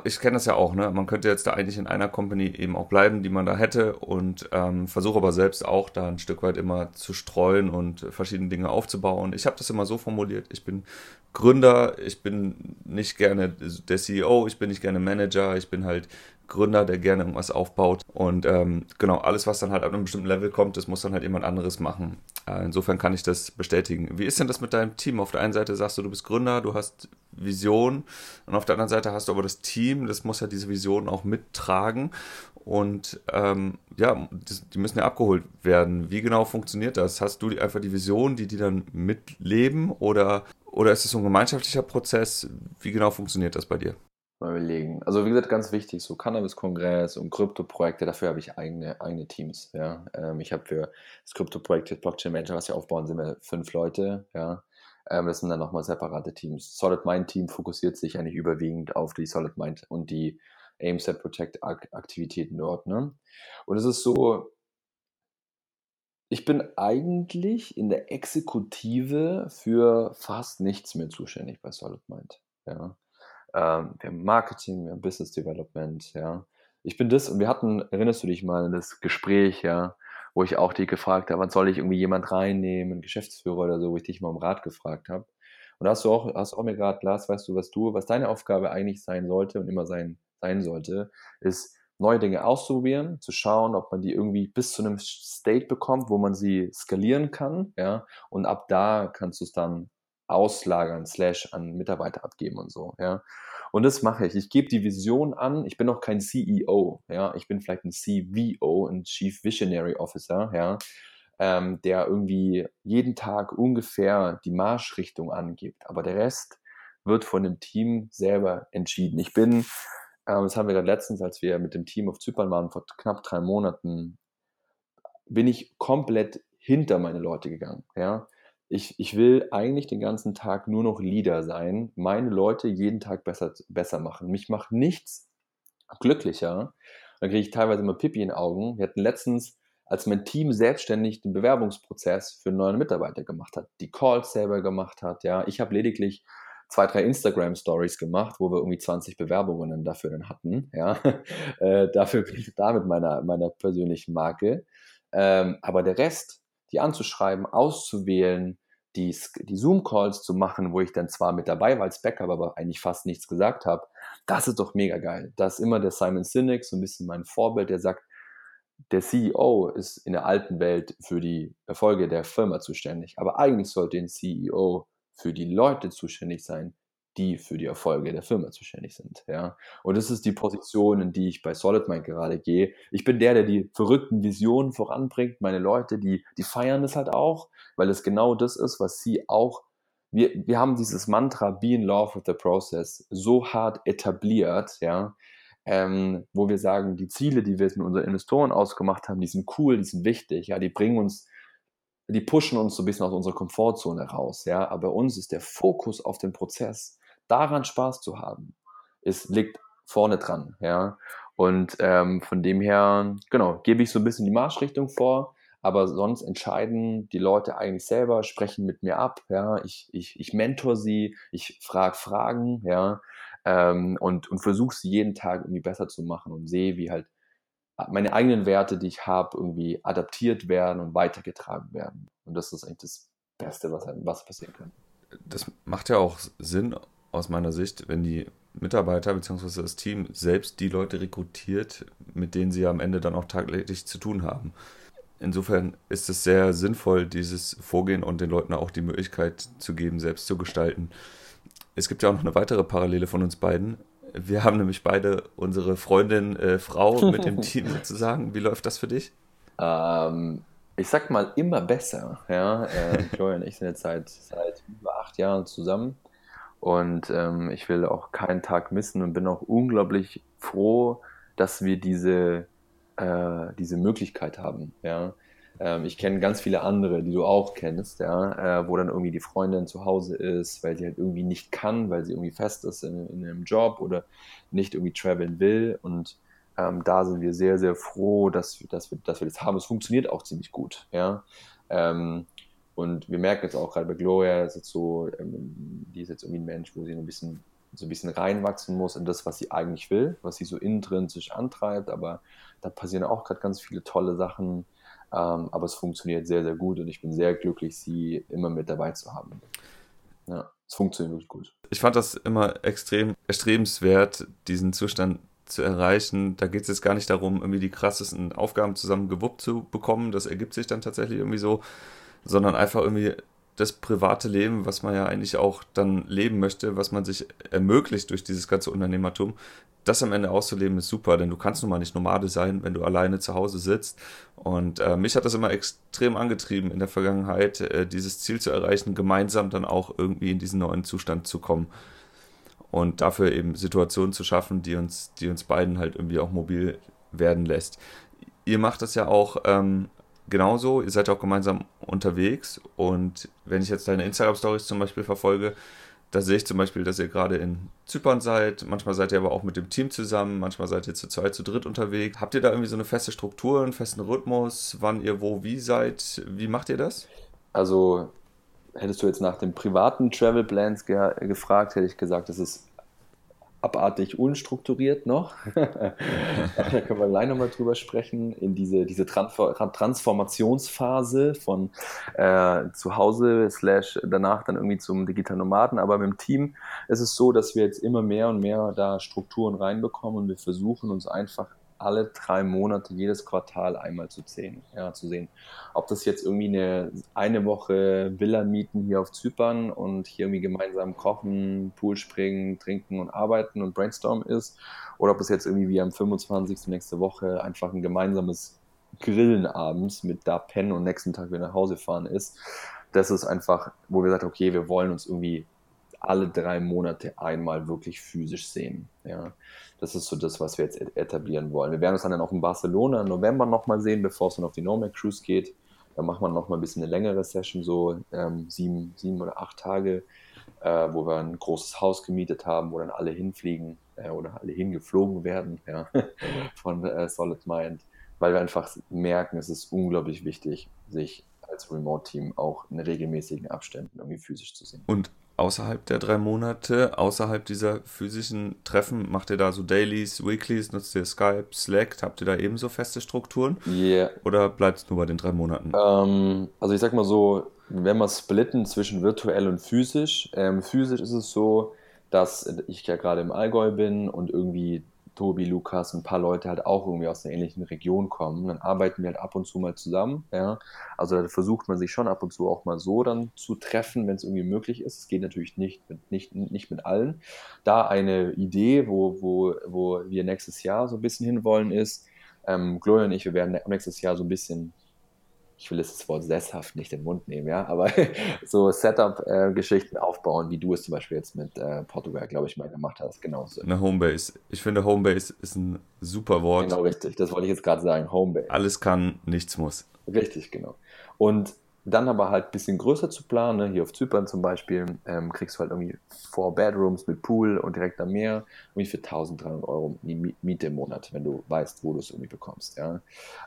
Ich kenne das ja auch, ne? Man könnte jetzt da eigentlich in einer Company eben auch bleiben, die man da hätte und ähm, versuche aber selbst auch da ein Stück weit immer zu streuen und verschiedene Dinge aufzubauen. Ich habe das immer so formuliert, ich bin Gründer, ich bin nicht gerne der CEO, ich bin nicht gerne Manager, ich bin halt Gründer, der gerne irgendwas aufbaut. Und ähm, genau, alles, was dann halt auf einem bestimmten Level kommt, das muss dann halt jemand anderes machen. Äh, insofern kann ich das bestätigen. Wie ist denn das mit deinem Team? Auf der einen Seite sagst du, du bist Gründer, du hast Vision und auf der anderen Seite hast du aber das Team, das muss ja diese Vision auch mittragen. Und ähm, ja, die müssen ja abgeholt werden. Wie genau funktioniert das? Hast du einfach die Vision, die die dann mitleben oder, oder ist es so ein gemeinschaftlicher Prozess? Wie genau funktioniert das bei dir? Mal überlegen. Also wie gesagt, ganz wichtig, so Cannabis-Kongress und Krypto-Projekte, dafür habe ich eigene, eigene Teams. Ja. Ähm, ich habe für das Krypto-Projekt Blockchain Manager, was wir aufbauen, sind wir fünf Leute. Ja. Ähm, das sind dann nochmal separate Teams. Solid Mind Team fokussiert sich eigentlich überwiegend auf die Solid Mind und die AIM-Set Protect Aktivitäten dort. Ne? Und es ist so, ich bin eigentlich in der Exekutive für fast nichts mehr zuständig bei Solid Mind. Ja. Ähm, wir haben Marketing, wir haben Business Development, ja. Ich bin das, und wir hatten, erinnerst du dich mal an das Gespräch, ja, wo ich auch dich gefragt habe, wann soll ich irgendwie jemand reinnehmen, Geschäftsführer oder so, wo ich dich mal um Rat gefragt habe. Und da hast du auch, hast auch mir gerade, Lars, weißt du, was du, was deine Aufgabe eigentlich sein sollte und immer sein, sein sollte, ist, neue Dinge auszuprobieren, zu schauen, ob man die irgendwie bis zu einem State bekommt, wo man sie skalieren kann, ja, und ab da kannst du es dann auslagern, slash an Mitarbeiter abgeben und so, ja. Und das mache ich. Ich gebe die Vision an. Ich bin noch kein CEO, ja. Ich bin vielleicht ein CVO, ein Chief Visionary Officer, ja, ähm, der irgendwie jeden Tag ungefähr die Marschrichtung angibt. Aber der Rest wird von dem Team selber entschieden. Ich bin, äh, das haben wir gerade letztens, als wir mit dem Team auf Zypern waren, vor knapp drei Monaten, bin ich komplett hinter meine Leute gegangen, ja ich, ich will eigentlich den ganzen Tag nur noch Leader sein, meine Leute jeden Tag besser, besser machen. Mich macht nichts glücklicher. Dann kriege ich teilweise immer Pipi in den Augen. Wir hatten letztens, als mein Team selbstständig den Bewerbungsprozess für neue Mitarbeiter gemacht hat, die Calls selber gemacht hat. Ja, ich habe lediglich zwei, drei Instagram-Stories gemacht, wo wir irgendwie 20 Bewerbungen dafür dann hatten. Ja, äh, dafür bin ich da mit meiner, meiner persönlichen Marke. Ähm, aber der Rest, die anzuschreiben, auszuwählen, die, die Zoom-Calls zu machen, wo ich dann zwar mit dabei war als Backup, aber eigentlich fast nichts gesagt habe, das ist doch mega geil. Da ist immer der Simon Sinek, so ein bisschen mein Vorbild, der sagt, der CEO ist in der alten Welt für die Erfolge der Firma zuständig, aber eigentlich sollte ein CEO für die Leute zuständig sein, die für die Erfolge der Firma zuständig sind. Ja? Und das ist die Position, in die ich bei SolidMind gerade gehe. Ich bin der, der die verrückten Visionen voranbringt. Meine Leute, die, die feiern das halt auch, weil es genau das ist, was sie auch wir, wir haben dieses Mantra Be in Love with the Process so hart etabliert, ja, ähm, wo wir sagen, die Ziele, die wir mit unseren Investoren ausgemacht haben, die sind cool, die sind wichtig, ja, die bringen uns, die pushen uns so ein bisschen aus unserer Komfortzone raus, ja, aber bei uns ist der Fokus auf den Prozess daran Spaß zu haben, ist, liegt vorne dran, ja. Und ähm, von dem her, genau, gebe ich so ein bisschen die Marschrichtung vor, aber sonst entscheiden die Leute eigentlich selber, sprechen mit mir ab, ja. Ich, ich, ich mentor sie, ich frage Fragen, ja, ähm, und, und versuche sie jeden Tag irgendwie besser zu machen und sehe, wie halt meine eigenen Werte, die ich habe, irgendwie adaptiert werden und weitergetragen werden. Und das ist eigentlich das Beste, was, was passieren kann. Das macht ja auch Sinn, aus meiner Sicht, wenn die Mitarbeiter bzw. das Team selbst die Leute rekrutiert, mit denen sie am Ende dann auch tagtäglich zu tun haben. Insofern ist es sehr sinnvoll, dieses Vorgehen und den Leuten auch die Möglichkeit zu geben, selbst zu gestalten. Es gibt ja auch noch eine weitere Parallele von uns beiden. Wir haben nämlich beide unsere Freundin, äh, Frau mit dem Team sozusagen. Wie läuft das für dich? Ähm, ich sag mal immer besser. Ja, äh, Florian und ich sind jetzt seit, seit über acht Jahren zusammen. Und ähm, ich will auch keinen Tag missen und bin auch unglaublich froh, dass wir diese, äh, diese Möglichkeit haben. Ja? Ähm, ich kenne ganz viele andere, die du auch kennst, ja? Äh, wo dann irgendwie die Freundin zu Hause ist, weil sie halt irgendwie nicht kann, weil sie irgendwie fest ist in, in einem Job oder nicht irgendwie traveln will. Und ähm, da sind wir sehr, sehr froh, dass, dass, wir, dass wir das haben. Es funktioniert auch ziemlich gut. Ja? Ähm, und wir merken jetzt auch gerade bei Gloria, ist jetzt so, ähm, die ist jetzt irgendwie ein Mensch, wo sie ein bisschen so ein bisschen reinwachsen muss in das, was sie eigentlich will, was sie so sich antreibt. Aber da passieren auch gerade ganz viele tolle Sachen. Ähm, aber es funktioniert sehr, sehr gut und ich bin sehr glücklich, sie immer mit dabei zu haben. Ja, es funktioniert wirklich gut. Ich fand das immer extrem erstrebenswert, diesen Zustand zu erreichen. Da geht es jetzt gar nicht darum, irgendwie die krassesten Aufgaben zusammen gewuppt zu bekommen. Das ergibt sich dann tatsächlich irgendwie so, sondern einfach irgendwie das private Leben, was man ja eigentlich auch dann leben möchte, was man sich ermöglicht durch dieses ganze Unternehmertum, das am Ende auszuleben, ist super, denn du kannst nun mal nicht Nomade sein, wenn du alleine zu Hause sitzt. Und äh, mich hat das immer extrem angetrieben in der Vergangenheit, äh, dieses Ziel zu erreichen, gemeinsam dann auch irgendwie in diesen neuen Zustand zu kommen. Und dafür eben Situationen zu schaffen, die uns, die uns beiden halt irgendwie auch mobil werden lässt. Ihr macht das ja auch ähm, genauso, ihr seid auch gemeinsam unterwegs und wenn ich jetzt deine Instagram-Stories zum Beispiel verfolge, da sehe ich zum Beispiel, dass ihr gerade in Zypern seid. Manchmal seid ihr aber auch mit dem Team zusammen. Manchmal seid ihr zu zweit, zu dritt unterwegs. Habt ihr da irgendwie so eine feste Struktur, einen festen Rhythmus, wann ihr wo, wie seid? Wie macht ihr das? Also, hättest du jetzt nach den privaten Travel Plans ge gefragt, hätte ich gesagt, das ist abartig unstrukturiert noch. da können wir gleich nochmal drüber sprechen, in diese, diese Transformationsphase von äh, zu Hause slash danach dann irgendwie zum digitalen Nomaden. Aber mit dem Team ist es so, dass wir jetzt immer mehr und mehr da Strukturen reinbekommen und wir versuchen uns einfach alle drei Monate, jedes Quartal einmal zu sehen. Ja, zu sehen. Ob das jetzt irgendwie eine, eine Woche Villa mieten hier auf Zypern und hier irgendwie gemeinsam kochen, Pool springen, trinken und arbeiten und brainstormen ist, oder ob es jetzt irgendwie wie am 25. nächste Woche einfach ein gemeinsames Grillen abends mit da pennen und nächsten Tag wieder nach Hause fahren ist. Das ist einfach, wo wir sagen, okay, wir wollen uns irgendwie alle drei Monate einmal wirklich physisch sehen. Ja, das ist so das, was wir jetzt etablieren wollen. Wir werden uns dann auch in Barcelona im November nochmal sehen, bevor es dann auf die Nomad Cruise geht. Da machen wir nochmal ein bisschen eine längere Session, so ähm, sieben, sieben oder acht Tage, äh, wo wir ein großes Haus gemietet haben, wo dann alle hinfliegen äh, oder alle hingeflogen werden ja, von äh, Solid Mind, weil wir einfach merken, es ist unglaublich wichtig, sich als Remote-Team auch in regelmäßigen Abständen irgendwie physisch zu sehen. Und außerhalb der drei Monate, außerhalb dieser physischen Treffen, macht ihr da so Dailies, Weeklies, nutzt ihr Skype, Slack, habt ihr da ebenso feste Strukturen? Yeah. Oder bleibt es nur bei den drei Monaten? Ähm, also ich sag mal so, wenn wir splitten zwischen virtuell und physisch, ähm, physisch ist es so, dass ich ja gerade im Allgäu bin und irgendwie Tobi, Lukas, ein paar Leute halt auch irgendwie aus einer ähnlichen Region kommen. Dann arbeiten wir halt ab und zu mal zusammen. Ja. Also da versucht man sich schon ab und zu auch mal so dann zu treffen, wenn es irgendwie möglich ist. Es geht natürlich nicht mit, nicht, nicht mit allen. Da eine Idee, wo, wo, wo wir nächstes Jahr so ein bisschen hinwollen, ist, ähm, Gloria und ich, wir werden nächstes Jahr so ein bisschen ich will das Wort sesshaft nicht in den Mund nehmen, ja, aber so Setup-Geschichten äh, aufbauen, wie du es zum Beispiel jetzt mit äh, Portugal, glaube ich, mal gemacht hast, genauso. Eine Homebase. Ich finde, Homebase ist ein super Wort. Genau, richtig. Das wollte ich jetzt gerade sagen, Homebase. Alles kann, nichts muss. Richtig, genau. Und dann aber halt ein bisschen größer zu planen, ne? hier auf Zypern zum Beispiel, ähm, kriegst du halt irgendwie Four Bedrooms mit Pool und direkt am Meer, irgendwie für 1300 Euro Miete im Monat, wenn du weißt, wo du es irgendwie bekommst. Ja?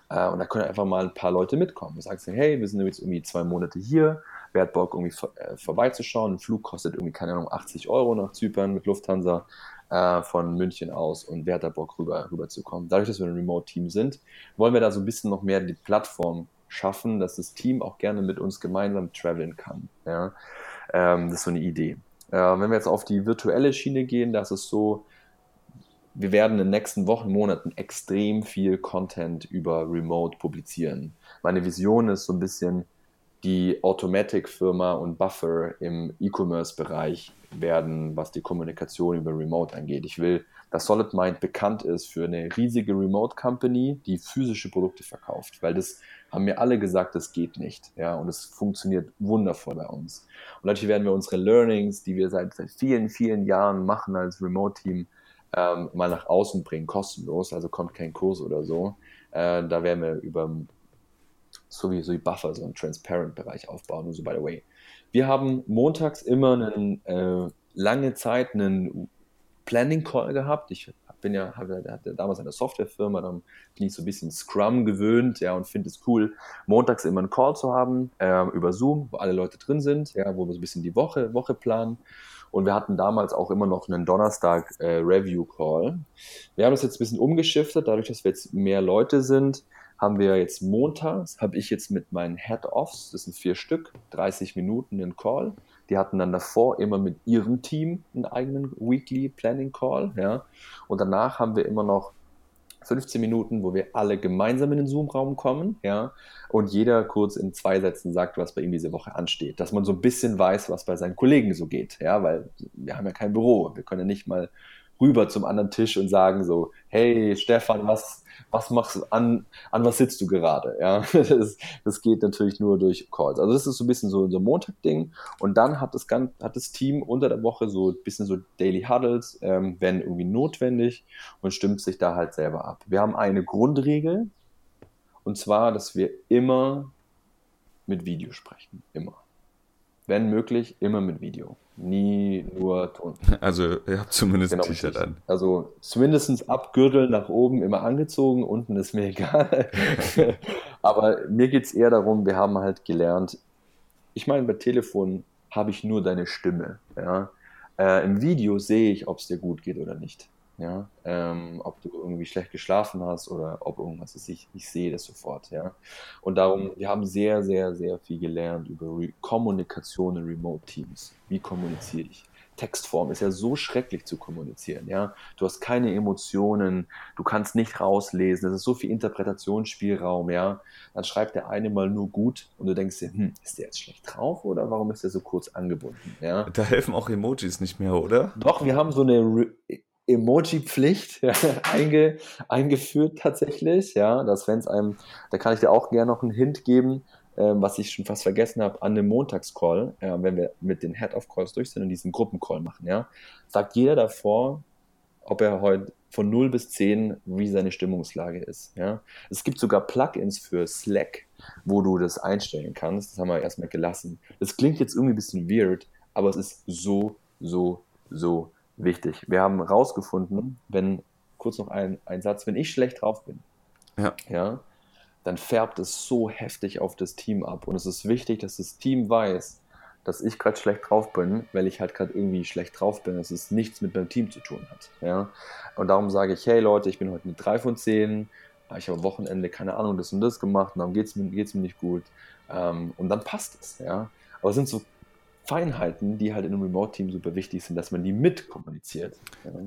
Äh, und da können einfach mal ein paar Leute mitkommen. Du sagst, hey, wir sind jetzt irgendwie zwei Monate hier, wer hat Bock irgendwie vor, äh, vorbeizuschauen? Ein Flug kostet irgendwie, keine Ahnung, 80 Euro nach Zypern mit Lufthansa äh, von München aus und wer hat da Bock rüber, rüber zu kommen? Dadurch, dass wir ein Remote-Team sind, wollen wir da so ein bisschen noch mehr die Plattform schaffen, dass das Team auch gerne mit uns gemeinsam traveln kann. Ja? Ähm, das ist so eine Idee. Äh, wenn wir jetzt auf die virtuelle Schiene gehen, das ist so, wir werden in den nächsten Wochen, Monaten extrem viel Content über Remote publizieren. Meine Vision ist so ein bisschen, die Automatic-Firma und Buffer im E-Commerce-Bereich werden, was die Kommunikation über Remote angeht. Ich will, dass SolidMind bekannt ist für eine riesige Remote-Company, die physische Produkte verkauft, weil das haben mir alle gesagt, das geht nicht. Ja, und es funktioniert wundervoll bei uns. Und natürlich werden wir unsere Learnings, die wir seit, seit vielen, vielen Jahren machen als Remote-Team, ähm, mal nach außen bringen, kostenlos, also kommt kein Kurs oder so. Äh, da werden wir über so wie, so wie Buffer, so einen Transparent-Bereich aufbauen und so, by the way. Wir haben montags immer einen, äh, lange Zeit einen Planning-Call gehabt. Ich bin ja, hatte, hatte damals eine Softwarefirma, dann bin ich so ein bisschen Scrum gewöhnt, ja, und finde es cool, montags immer einen Call zu haben, äh, über Zoom, wo alle Leute drin sind, ja, wo wir so ein bisschen die Woche, Woche planen. Und wir hatten damals auch immer noch einen Donnerstag äh. Wir haben das jetzt ein bisschen umgeschiftet, dadurch, dass wir jetzt mehr Leute sind, haben wir jetzt montags, habe ich jetzt mit meinen Head-Offs, das sind vier Stück, 30 Minuten einen Call. Die hatten dann davor immer mit ihrem Team einen eigenen Weekly Planning Call, ja. Und danach haben wir immer noch 15 Minuten, wo wir alle gemeinsam in den Zoom-Raum kommen, ja, und jeder kurz in zwei Sätzen sagt, was bei ihm diese Woche ansteht, dass man so ein bisschen weiß, was bei seinen Kollegen so geht, ja, weil wir haben ja kein Büro, wir können ja nicht mal rüber zum anderen Tisch und sagen so, hey Stefan, was, was machst du an, an was sitzt du gerade? Ja, das, das geht natürlich nur durch Calls. Also das ist so ein bisschen so ein Montag-Ding. Und dann hat das, ganz, hat das Team unter der Woche so ein bisschen so Daily Huddles, ähm, wenn irgendwie notwendig und stimmt sich da halt selber ab. Wir haben eine Grundregel und zwar, dass wir immer mit Video sprechen. Immer. Wenn möglich, immer mit Video nie nur Ton. Also ihr habt zumindest genau, ein T-Shirt an. Also zumindest ab Gürtel nach oben immer angezogen, unten ist mir egal. Aber mir geht es eher darum, wir haben halt gelernt, ich meine, bei Telefon habe ich nur deine Stimme. Ja? Äh, Im Video sehe ich, ob es dir gut geht oder nicht ja, ähm, ob du irgendwie schlecht geschlafen hast oder ob irgendwas ist. Ich, ich sehe das sofort, ja. Und darum, wir haben sehr, sehr, sehr viel gelernt über Re Kommunikation in Remote Teams. Wie kommuniziere ich? Textform ist ja so schrecklich zu kommunizieren, ja. Du hast keine Emotionen, du kannst nicht rauslesen, es ist so viel Interpretationsspielraum, ja. Dann schreibt der eine mal nur gut und du denkst dir, hm, ist der jetzt schlecht drauf oder warum ist der so kurz angebunden, ja. Da helfen auch Emojis nicht mehr, oder? Doch, wir haben so eine Re Emoji-Pflicht ja, einge, eingeführt tatsächlich. Ja, dass wenn es einem, da kann ich dir auch gerne noch einen Hint geben, ähm, was ich schon fast vergessen habe, an dem Montagscall, äh, wenn wir mit den Head-of-Calls durch sind und diesen Gruppencall machen, ja, sagt jeder davor, ob er heute von 0 bis 10, wie seine Stimmungslage ist. Ja. Es gibt sogar Plugins für Slack, wo du das einstellen kannst. Das haben wir erstmal gelassen. Das klingt jetzt irgendwie ein bisschen weird, aber es ist so, so, so wichtig. Wir haben herausgefunden, wenn, kurz noch ein, ein Satz, wenn ich schlecht drauf bin, ja. ja, dann färbt es so heftig auf das Team ab. Und es ist wichtig, dass das Team weiß, dass ich gerade schlecht drauf bin, weil ich halt gerade irgendwie schlecht drauf bin, dass es nichts mit meinem Team zu tun hat. Ja? Und darum sage ich, hey Leute, ich bin heute mit 3 von 10, ich habe am Wochenende, keine Ahnung, das und das gemacht und darum geht es mir, geht's mir nicht gut. Ähm, und dann passt es. Ja? Aber es sind so Feinheiten, die halt in einem Remote-Team super wichtig sind, dass man die mitkommuniziert.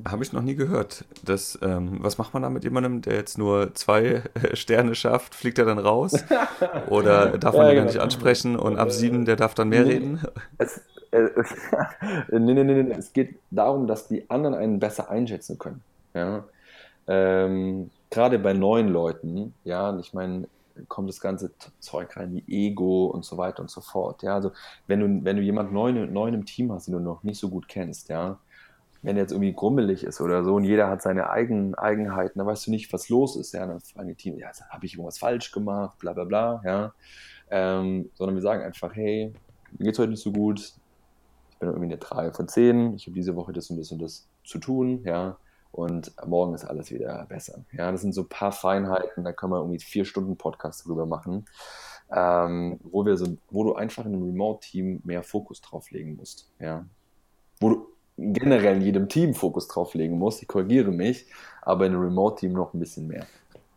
Habe ich noch nie gehört. Das, ähm, was macht man da mit jemandem, der jetzt nur zwei Sterne schafft? Fliegt er dann raus? Oder darf man ja, ihn genau. nicht ansprechen und ab sieben, der darf dann mehr nee, reden? Es, äh, nee, nee, nee, nee, es geht darum, dass die anderen einen besser einschätzen können. Ja? Ähm, Gerade bei neuen Leuten, ja, ich meine, kommt das ganze Zeug rein, wie Ego und so weiter und so fort. Ja, also wenn du, wenn du jemanden neuen, neuen im Team hast, den du noch nicht so gut kennst, ja, wenn er jetzt irgendwie grummelig ist oder so und jeder hat seine eigenen Eigenheiten, dann weißt du nicht, was los ist, ja, dann fragen die Team, ja, habe ich irgendwas falsch gemacht, bla bla bla, ja, ähm, sondern wir sagen einfach, hey, mir geht's heute nicht so gut, ich bin irgendwie eine 3 von 10, ich habe diese Woche das und das und das zu tun, ja, und morgen ist alles wieder besser. Ja, das sind so ein paar Feinheiten, da kann man irgendwie vier Stunden Podcast drüber machen, ähm, wo wir so, wo du einfach in einem Remote-Team mehr Fokus drauf legen musst. Ja, wo du generell in jedem Team Fokus drauf legen musst. Ich korrigiere mich, aber in einem Remote-Team noch ein bisschen mehr.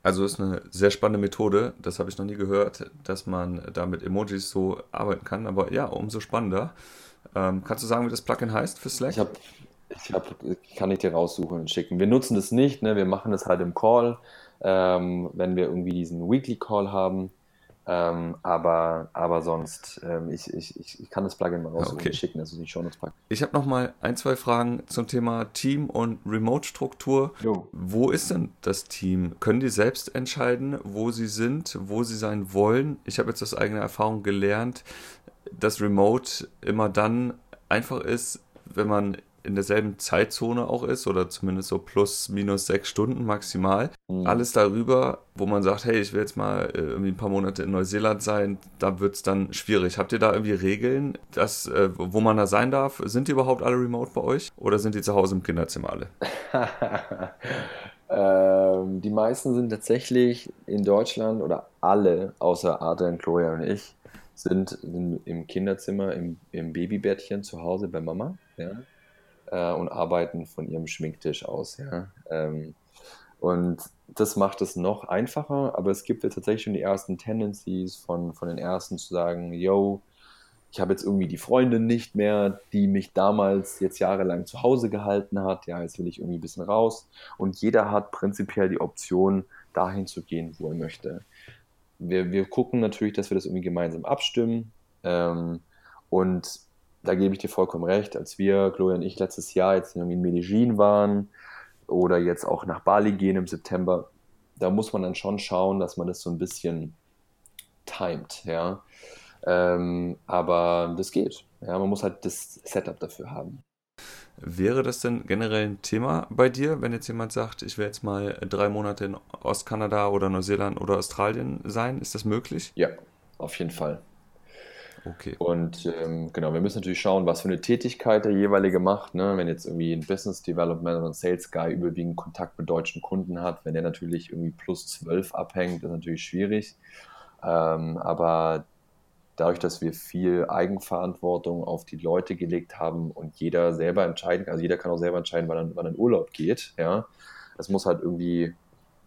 Also ist eine sehr spannende Methode, das habe ich noch nie gehört, dass man da mit Emojis so arbeiten kann. Aber ja, umso spannender. Ähm, kannst du sagen, wie das Plugin heißt für Slack? Ich habe ich hab, kann ich dir raussuchen und schicken. Wir nutzen das nicht, ne? wir machen das halt im Call, ähm, wenn wir irgendwie diesen Weekly Call haben. Ähm, aber, aber sonst, ähm, ich, ich, ich kann das Plugin mal raussuchen okay. und schicken, also die Shownotes packen. Ich habe noch mal ein, zwei Fragen zum Thema Team und Remote-Struktur. Wo ist denn das Team? Können die selbst entscheiden, wo sie sind, wo sie sein wollen? Ich habe jetzt aus eigener Erfahrung gelernt, dass Remote immer dann einfach ist, wenn man in derselben Zeitzone auch ist oder zumindest so plus minus sechs Stunden maximal. Mhm. Alles darüber, wo man sagt, hey, ich will jetzt mal äh, irgendwie ein paar Monate in Neuseeland sein, da wird es dann schwierig. Habt ihr da irgendwie Regeln, dass, äh, wo man da sein darf? Sind die überhaupt alle remote bei euch oder sind die zu Hause im Kinderzimmer alle? ähm, die meisten sind tatsächlich in Deutschland oder alle, außer Adrian, Chloe und ich, sind im Kinderzimmer, im, im Babybettchen zu Hause bei Mama. Ja? Äh, und arbeiten von ihrem Schminktisch aus. Ja. Ähm, und das macht es noch einfacher, aber es gibt ja tatsächlich schon die ersten Tendencies von, von den ersten zu sagen, yo, ich habe jetzt irgendwie die Freundin nicht mehr, die mich damals jetzt jahrelang zu Hause gehalten hat. Ja, jetzt will ich irgendwie ein bisschen raus. Und jeder hat prinzipiell die Option, dahin zu gehen, wo er möchte. Wir, wir gucken natürlich, dass wir das irgendwie gemeinsam abstimmen. Ähm, und da gebe ich dir vollkommen recht, als wir, Gloria und ich, letztes Jahr jetzt in Medellin waren oder jetzt auch nach Bali gehen im September, da muss man dann schon schauen, dass man das so ein bisschen timet, ja. Ähm, aber das geht. Ja, man muss halt das Setup dafür haben. Wäre das denn generell ein Thema bei dir, wenn jetzt jemand sagt, ich will jetzt mal drei Monate in Ostkanada oder Neuseeland oder Australien sein? Ist das möglich? Ja, auf jeden Fall. Okay. Und ähm, genau, wir müssen natürlich schauen, was für eine Tätigkeit der jeweilige macht. Ne? Wenn jetzt irgendwie ein Business Development oder ein Sales Guy überwiegend Kontakt mit deutschen Kunden hat, wenn der natürlich irgendwie plus 12 abhängt, ist natürlich schwierig. Ähm, aber dadurch, dass wir viel Eigenverantwortung auf die Leute gelegt haben und jeder selber entscheiden kann, also jeder kann auch selber entscheiden, wann er, in Urlaub geht, ja. Es muss halt irgendwie,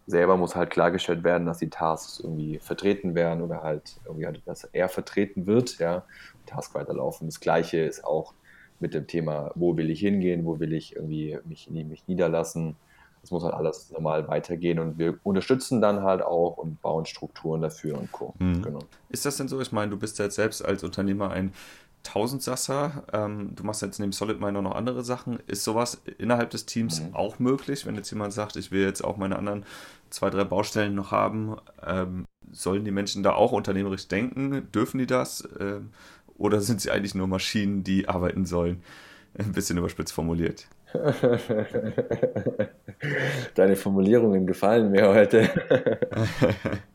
selber muss halt klargestellt werden, dass die Tasks irgendwie vertreten werden oder halt irgendwie, halt, dass er vertreten wird, ja, Task weiterlaufen. Das Gleiche ist auch mit dem Thema, wo will ich hingehen, wo will ich irgendwie mich, mich niederlassen, das muss halt alles normal weitergehen und wir unterstützen dann halt auch und bauen Strukturen dafür und Co. Mhm. Genau. Ist das denn so? Ich meine, du bist ja jetzt selbst als Unternehmer ein Tausendsasser. Ähm, du machst jetzt neben SolidMiner noch andere Sachen. Ist sowas innerhalb des Teams mhm. auch möglich, wenn jetzt jemand sagt, ich will jetzt auch meine anderen zwei, drei Baustellen noch haben? Ähm, sollen die Menschen da auch unternehmerisch denken? Dürfen die das? Ähm, oder sind sie eigentlich nur Maschinen, die arbeiten sollen? Ein bisschen überspitzt formuliert. Deine Formulierungen gefallen mir heute.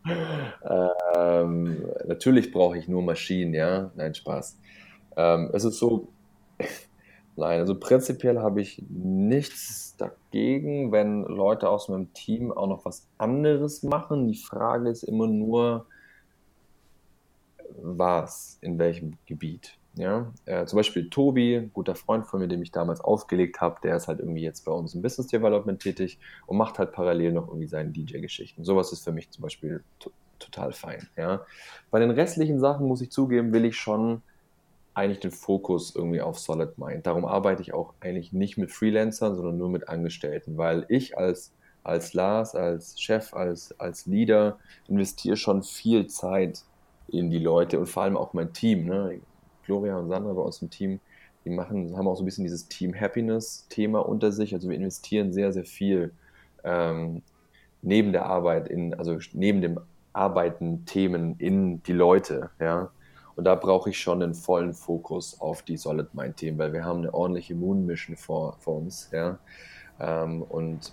ähm, natürlich brauche ich nur Maschinen, ja. Nein, Spaß. Ähm, es ist so, nein, also prinzipiell habe ich nichts dagegen, wenn Leute aus meinem Team auch noch was anderes machen. Die Frage ist immer nur, was, in welchem Gebiet. Ja, äh, zum Beispiel Tobi, guter Freund von mir, den ich damals aufgelegt habe, der ist halt irgendwie jetzt bei uns im Business Development tätig und macht halt parallel noch irgendwie seine DJ-Geschichten. Sowas ist für mich zum Beispiel total fein. Ja. Bei den restlichen Sachen muss ich zugeben, will ich schon eigentlich den Fokus irgendwie auf Solid Mind. Darum arbeite ich auch eigentlich nicht mit Freelancern, sondern nur mit Angestellten, weil ich als, als Lars, als Chef, als, als Leader investiere schon viel Zeit in die Leute und vor allem auch mein Team. Ne? Gloria und Sandra bei uns im Team, die machen, haben auch so ein bisschen dieses Team Happiness-Thema unter sich. Also wir investieren sehr, sehr viel ähm, neben der Arbeit, in, also neben dem Arbeiten Themen in die Leute, ja. Und da brauche ich schon einen vollen Fokus auf die Solid Mind Themen, weil wir haben eine ordentliche Moon Mission vor, vor uns, ja. Ähm, und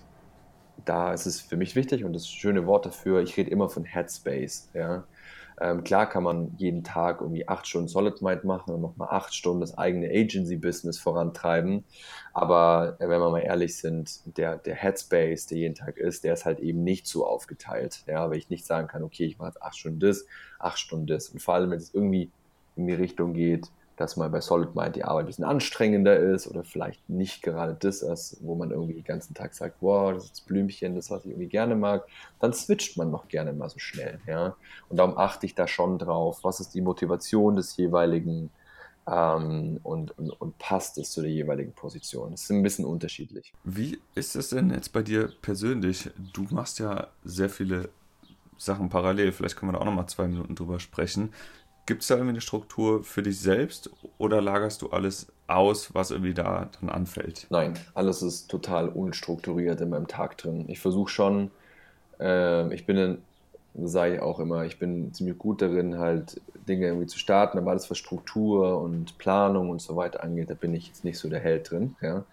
da ist es für mich wichtig und das schöne Wort dafür, ich rede immer von Headspace, ja. Ähm, klar kann man jeden Tag irgendwie acht Stunden Solid Mind machen und nochmal acht Stunden das eigene Agency-Business vorantreiben. Aber äh, wenn wir mal ehrlich sind, der, der Headspace, der jeden Tag ist, der ist halt eben nicht so aufgeteilt. Ja, weil ich nicht sagen kann, okay, ich mache jetzt acht Stunden das, acht Stunden das. Und vor allem, wenn es irgendwie in die Richtung geht, dass mal bei Solid Mind die Arbeit ein bisschen anstrengender ist oder vielleicht nicht gerade das ist, wo man irgendwie den ganzen Tag sagt, wow, das ist das Blümchen, das, was ich irgendwie gerne mag, dann switcht man noch gerne mal so schnell. Ja? Und darum achte ich da schon drauf, was ist die Motivation des jeweiligen ähm, und, und, und, passt es zu der jeweiligen Position. Das ist ein bisschen unterschiedlich. Wie ist es denn jetzt bei dir persönlich? Du machst ja sehr viele Sachen parallel. Vielleicht können wir da auch noch mal zwei Minuten drüber sprechen. Gibt es da irgendwie eine Struktur für dich selbst oder lagerst du alles aus, was irgendwie da dann anfällt? Nein, alles ist total unstrukturiert in meinem Tag drin. Ich versuche schon, äh, ich bin, sage ich auch immer, ich bin ziemlich gut darin, halt Dinge irgendwie zu starten, aber alles, was Struktur und Planung und so weiter angeht, da bin ich jetzt nicht so der Held drin. Ja?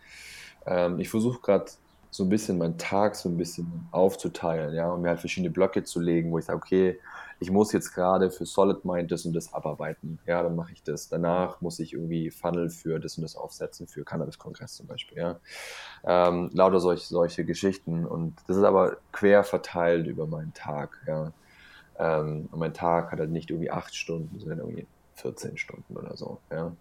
Ähm, ich versuche gerade so ein bisschen meinen Tag so ein bisschen aufzuteilen, ja, und mir halt verschiedene Blöcke zu legen, wo ich sage, okay, ich muss jetzt gerade für Solid Mind das und das abarbeiten. Ja, dann mache ich das. Danach muss ich irgendwie Funnel für das und das aufsetzen, für Cannabis-Kongress zum Beispiel. Ja. Ähm, lauter solche, solche Geschichten. Und das ist aber quer verteilt über meinen Tag. Ja. Ähm, und mein Tag hat halt nicht irgendwie acht Stunden, sondern irgendwie 14 Stunden oder so. Ja.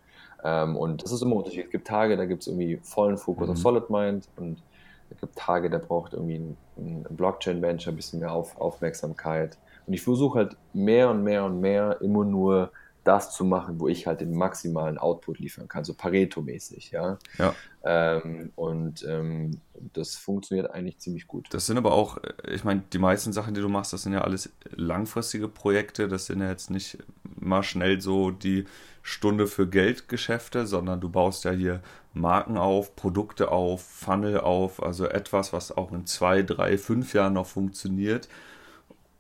Ähm, und das ist immer unterschiedlich. Es gibt Tage, da gibt es irgendwie vollen Fokus mhm. auf Solid Mind und es gibt Tage, da braucht irgendwie ein, ein Blockchain-Venture ein bisschen mehr auf, Aufmerksamkeit. Und ich versuche halt mehr und mehr und mehr immer nur das zu machen, wo ich halt den maximalen Output liefern kann, so Pareto-mäßig, ja. ja. Ähm, und ähm, das funktioniert eigentlich ziemlich gut. Das sind aber auch, ich meine, die meisten Sachen, die du machst, das sind ja alles langfristige Projekte, das sind ja jetzt nicht mal schnell so die Stunde für Geldgeschäfte, sondern du baust ja hier Marken auf, Produkte auf, Funnel auf, also etwas, was auch in zwei, drei, fünf Jahren noch funktioniert.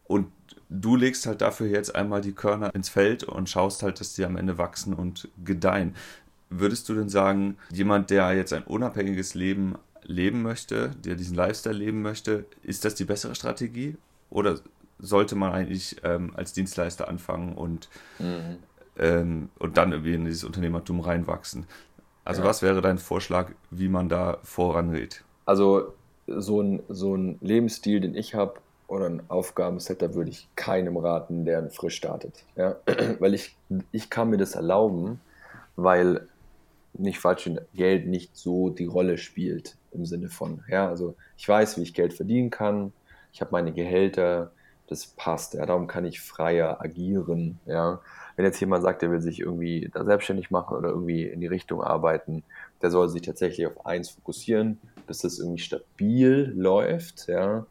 Und du legst halt dafür jetzt einmal die Körner ins Feld und schaust halt, dass die am Ende wachsen und gedeihen. Würdest du denn sagen, jemand, der jetzt ein unabhängiges Leben leben möchte, der diesen Lifestyle leben möchte, ist das die bessere Strategie? Oder sollte man eigentlich ähm, als Dienstleister anfangen und, mhm. ähm, und dann irgendwie in dieses Unternehmertum reinwachsen? Also, ja. was wäre dein Vorschlag, wie man da vorangeht? Also, so ein, so ein Lebensstil, den ich habe, oder ein Aufgabenset, da würde ich keinem raten, der frisch startet. Ja? Weil ich, ich kann mir das erlauben, weil nicht falsch, Geld nicht so die Rolle spielt im Sinne von, ja, also ich weiß, wie ich Geld verdienen kann, ich habe meine Gehälter, das passt, ja, darum kann ich freier agieren, ja. Wenn jetzt jemand sagt, der will sich irgendwie da selbstständig machen oder irgendwie in die Richtung arbeiten, der soll sich tatsächlich auf eins fokussieren, bis das irgendwie stabil läuft, ja,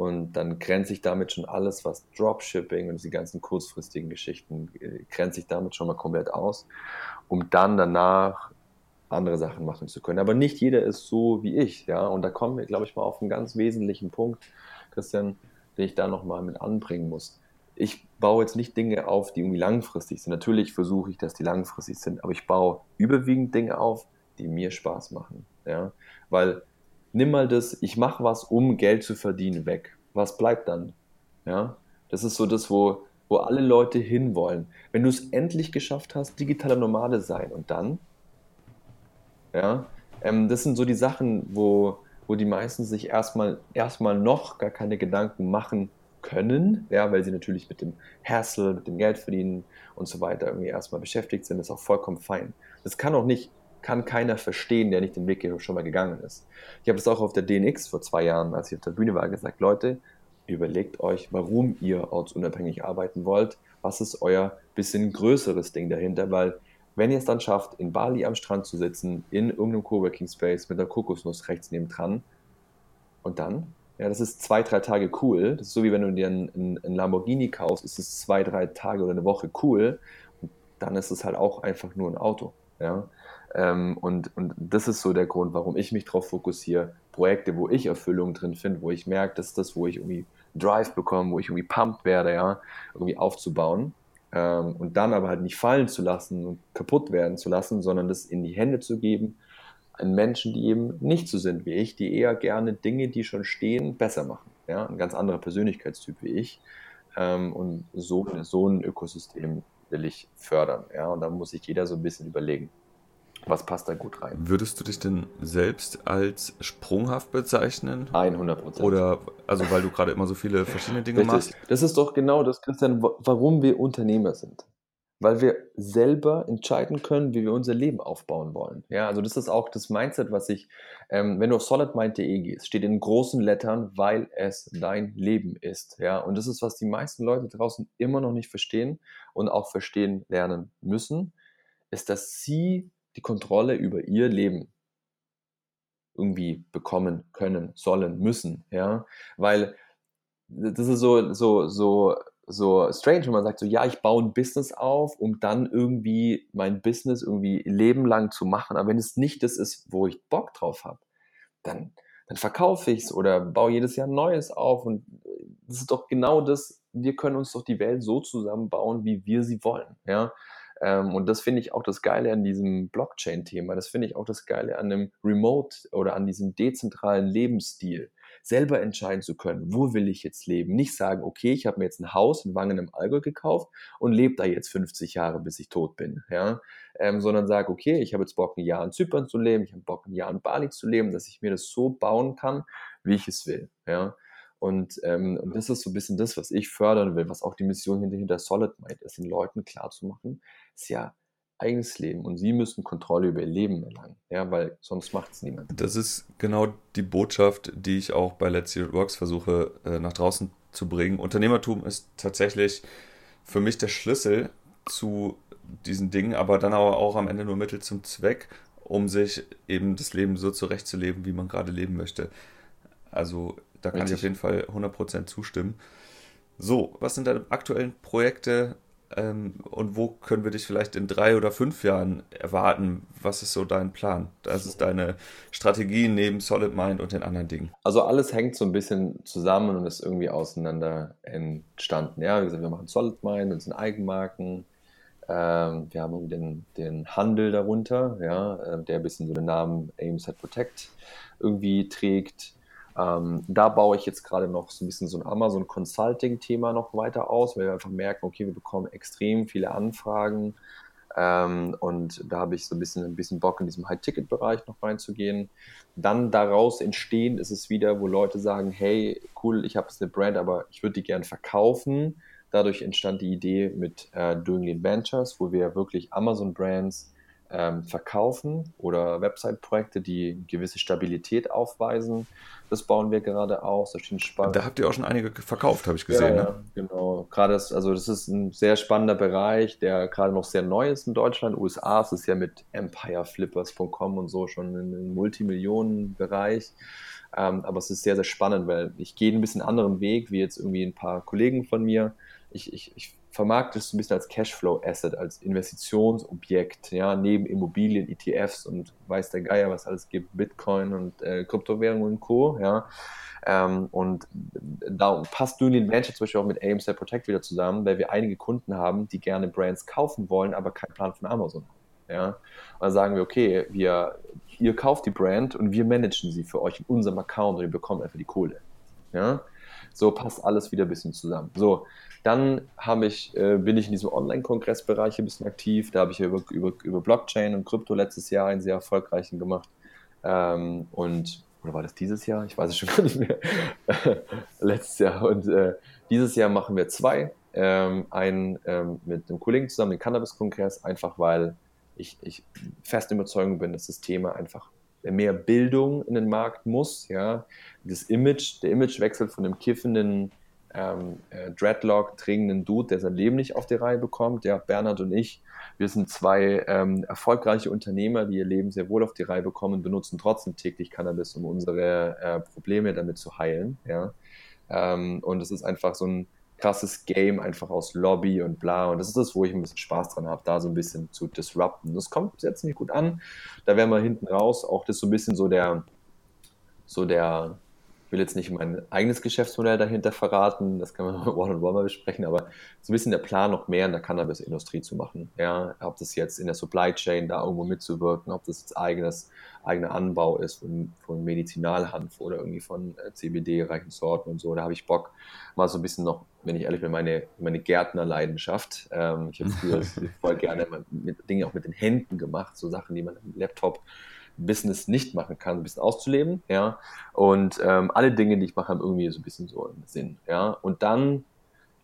und dann grenze ich damit schon alles, was Dropshipping und die ganzen kurzfristigen Geschichten, äh, grenze ich damit schon mal komplett aus, um dann danach andere Sachen machen zu können. Aber nicht jeder ist so wie ich, ja. Und da kommen wir, glaube ich, mal auf einen ganz wesentlichen Punkt, Christian, den ich da nochmal mit anbringen muss. Ich baue jetzt nicht Dinge auf, die irgendwie langfristig sind. Natürlich versuche ich, dass die langfristig sind, aber ich baue überwiegend Dinge auf, die mir Spaß machen, ja. Weil nimm mal das, ich mache was, um Geld zu verdienen, weg. Was bleibt dann? Ja, das ist so das, wo, wo alle Leute hinwollen. Wenn du es endlich geschafft hast, digitaler Nomade sein und dann? Ja, ähm, das sind so die Sachen, wo, wo die meisten sich erstmal, erstmal noch gar keine Gedanken machen können, ja, weil sie natürlich mit dem Hassle, mit dem Geld verdienen und so weiter irgendwie erstmal beschäftigt sind, das ist auch vollkommen fein. Das kann auch nicht kann keiner verstehen, der nicht den Weg schon mal gegangen ist. Ich habe das auch auf der DNX vor zwei Jahren, als ich auf der Bühne war, gesagt, Leute, überlegt euch, warum ihr ortsunabhängig arbeiten wollt. Was ist euer bisschen größeres Ding dahinter? Weil wenn ihr es dann schafft, in Bali am Strand zu sitzen, in irgendeinem Coworking Space mit einer Kokosnuss rechts neben dran, und dann? Ja, das ist zwei, drei Tage cool. Das ist so wie wenn du dir einen, einen Lamborghini kaufst, ist es zwei, drei Tage oder eine Woche cool. Und dann ist es halt auch einfach nur ein Auto. Ja? Ähm, und, und das ist so der Grund, warum ich mich darauf fokussiere, Projekte, wo ich Erfüllung drin finde, wo ich merke, das ist das, wo ich irgendwie Drive bekomme, wo ich irgendwie pumped werde, ja, irgendwie aufzubauen. Ähm, und dann aber halt nicht fallen zu lassen und kaputt werden zu lassen, sondern das in die Hände zu geben an Menschen, die eben nicht so sind wie ich, die eher gerne Dinge, die schon stehen, besser machen. Ja? Ein ganz anderer Persönlichkeitstyp wie ich. Ähm, und so, so ein Ökosystem will ich fördern. Ja? Und da muss sich jeder so ein bisschen überlegen. Was passt da gut rein? Würdest du dich denn selbst als sprunghaft bezeichnen? 100 Prozent. Oder, also weil du gerade immer so viele verschiedene Dinge Richtig. machst? Das ist doch genau das, Christian, warum wir Unternehmer sind. Weil wir selber entscheiden können, wie wir unser Leben aufbauen wollen. Ja, also das ist auch das Mindset, was ich, ähm, wenn du auf solidmind.de gehst, steht in großen Lettern, weil es dein Leben ist. Ja, und das ist, was die meisten Leute draußen immer noch nicht verstehen und auch verstehen lernen müssen, ist, dass sie die Kontrolle über ihr Leben irgendwie bekommen können, sollen, müssen, ja, weil das ist so, so, so, so strange, wenn man sagt so, ja, ich baue ein Business auf, um dann irgendwie mein Business irgendwie lebenlang zu machen, aber wenn es nicht das ist, wo ich Bock drauf habe, dann, dann verkaufe ich es oder baue jedes Jahr ein Neues auf. Und das ist doch genau das, wir können uns doch die Welt so zusammenbauen, wie wir sie wollen, ja, ähm, und das finde ich auch das Geile an diesem Blockchain-Thema. Das finde ich auch das Geile an dem Remote oder an diesem dezentralen Lebensstil. Selber entscheiden zu können, wo will ich jetzt leben. Nicht sagen, okay, ich habe mir jetzt ein Haus in Wangen im Allgäu gekauft und lebe da jetzt 50 Jahre, bis ich tot bin. Ja? Ähm, sondern sage, okay, ich habe jetzt Bock, ein Jahr in Zypern zu leben, ich habe Bock, ein Jahr in Bali zu leben, dass ich mir das so bauen kann, wie ich es will. Ja? Und, ähm, und das ist so ein bisschen das, was ich fördern will, was auch die Mission hinter, hinter Solid Mind ist, den Leuten klarzumachen, ist ja, eigenes Leben und sie müssen Kontrolle über ihr Leben erlangen, ja, weil sonst macht es niemand. Das ist genau die Botschaft, die ich auch bei Let's See It Works versuche äh, nach draußen zu bringen. Unternehmertum ist tatsächlich für mich der Schlüssel zu diesen Dingen, aber dann aber auch am Ende nur Mittel zum Zweck, um sich eben das Leben so zurechtzuleben, wie man gerade leben möchte. Also da kann Richtig. ich auf jeden Fall 100% zustimmen. So, was sind deine aktuellen Projekte ähm, und wo können wir dich vielleicht in drei oder fünf Jahren erwarten? Was ist so dein Plan? Das ist deine Strategie neben Solid Mind und den anderen Dingen. Also alles hängt so ein bisschen zusammen und ist irgendwie auseinander entstanden. Ja, wie gesagt, wir machen Solid Mind und sind Eigenmarken. Ähm, wir haben den, den Handel darunter, ja, äh, der ein bisschen so den Namen Aim Set Protect irgendwie trägt. Ähm, da baue ich jetzt gerade noch so ein bisschen so ein Amazon Consulting-Thema noch weiter aus, weil wir einfach merken, okay, wir bekommen extrem viele Anfragen ähm, und da habe ich so ein bisschen, ein bisschen Bock in diesem High-Ticket-Bereich noch reinzugehen. Dann daraus entstehend ist es wieder, wo Leute sagen, hey, cool, ich habe jetzt eine Brand, aber ich würde die gern verkaufen. Dadurch entstand die Idee mit äh, Doing Lean Ventures, wo wir wirklich Amazon-Brands ähm, verkaufen oder Website-Projekte, die gewisse Stabilität aufweisen. Das bauen wir gerade aus. Das spannend. Da habt ihr auch schon einige verkauft, habe ich gesehen. Ja, ne? genau. Gerade das, also das ist ein sehr spannender Bereich, der gerade noch sehr neu ist in Deutschland. USA ist es ja mit empireflippers.com und so schon in einem Multimillionen-Bereich. Ähm, aber es ist sehr, sehr spannend, weil ich gehe ein bisschen anderen Weg, wie jetzt irgendwie ein paar Kollegen von mir. Ich, ich, ich vermarktet es ein bisschen als Cashflow-Asset, als Investitionsobjekt, ja, neben Immobilien, ETFs und weiß der Geier, was alles gibt, Bitcoin und äh, Kryptowährungen und Co., ja. Ähm, und da passt Union Venture zum Beispiel auch mit AMC Protect wieder zusammen, weil wir einige Kunden haben, die gerne Brands kaufen wollen, aber keinen Plan von Amazon haben. Ja? Und dann sagen wir, okay, wir, ihr kauft die Brand und wir managen sie für euch in unserem Account und ihr bekommt einfach die Kohle. Ja? So passt alles wieder ein bisschen zusammen. So, dann habe ich, äh, bin ich in diesem Online-Kongressbereich ein bisschen aktiv. Da habe ich ja über, über, über Blockchain und Krypto letztes Jahr einen sehr erfolgreichen gemacht. Ähm, und, oder war das dieses Jahr? Ich weiß es schon gar nicht mehr. letztes Jahr. Und äh, dieses Jahr machen wir zwei. Ähm, einen ähm, mit einem Kollegen zusammen, den Cannabis-Kongress, einfach weil ich, ich fest Überzeugung bin, dass das Thema einfach mehr Bildung in den Markt muss. Ja, das Image, der Imagewechsel von dem kiffenden ähm, äh, Dreadlock trägenden Dude, der sein Leben nicht auf die Reihe bekommt. Ja, Bernhard und ich, wir sind zwei ähm, erfolgreiche Unternehmer, die ihr Leben sehr wohl auf die Reihe bekommen, benutzen trotzdem täglich Cannabis, um unsere äh, Probleme damit zu heilen. Ja, ähm, und es ist einfach so ein krasses Game einfach aus Lobby und bla. Und das ist das, wo ich ein bisschen Spaß dran habe, da so ein bisschen zu disrupten. Das kommt bis jetzt nicht gut an. Da werden wir hinten raus auch das so ein bisschen so der, so der, ich will jetzt nicht mein eigenes Geschäftsmodell dahinter verraten, das kann man one-on-one mal besprechen, aber so ein bisschen der Plan, noch mehr in der Cannabis-Industrie zu machen. Ja, ob das jetzt in der Supply Chain da irgendwo mitzuwirken, ob das jetzt eigenes, eigener Anbau ist von, von Medizinalhanf oder irgendwie von äh, CBD-reichen Sorten und so. Da habe ich Bock, mal so ein bisschen noch, wenn ich ehrlich bin, meine, meine Gärtnerleidenschaft. Ähm, ich habe früher voll gerne Dinge auch mit den Händen gemacht, so Sachen, die man im Laptop Business nicht machen kann, ein bisschen auszuleben, ja. Und ähm, alle Dinge, die ich mache, haben irgendwie so ein bisschen so einen Sinn, ja. Und dann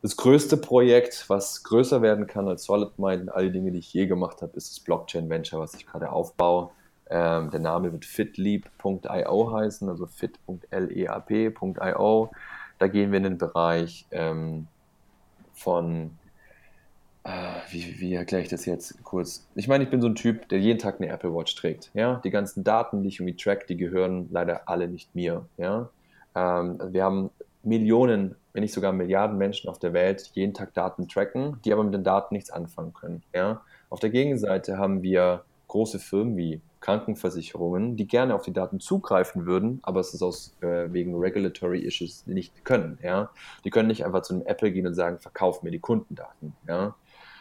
das größte Projekt, was größer werden kann als Solid Mind und all die Dinge, die ich je gemacht habe, ist das Blockchain Venture, was ich gerade aufbaue. Ähm, der Name wird fitleap.io heißen, also fit.leap.io. Da gehen wir in den Bereich ähm, von Ah, wie, wie erkläre ich das jetzt kurz? Ich meine, ich bin so ein Typ, der jeden Tag eine Apple Watch trägt. Ja, die ganzen Daten, die ich irgendwie track, die gehören leider alle nicht mir. Ja, ähm, wir haben Millionen, wenn nicht sogar Milliarden Menschen auf der Welt, die jeden Tag Daten tracken, die aber mit den Daten nichts anfangen können. Ja, auf der Gegenseite haben wir große Firmen wie Krankenversicherungen, die gerne auf die Daten zugreifen würden, aber es ist aus äh, wegen regulatory issues nicht können. Ja, die können nicht einfach zu einem Apple gehen und sagen, verkauf mir die Kundendaten. Ja,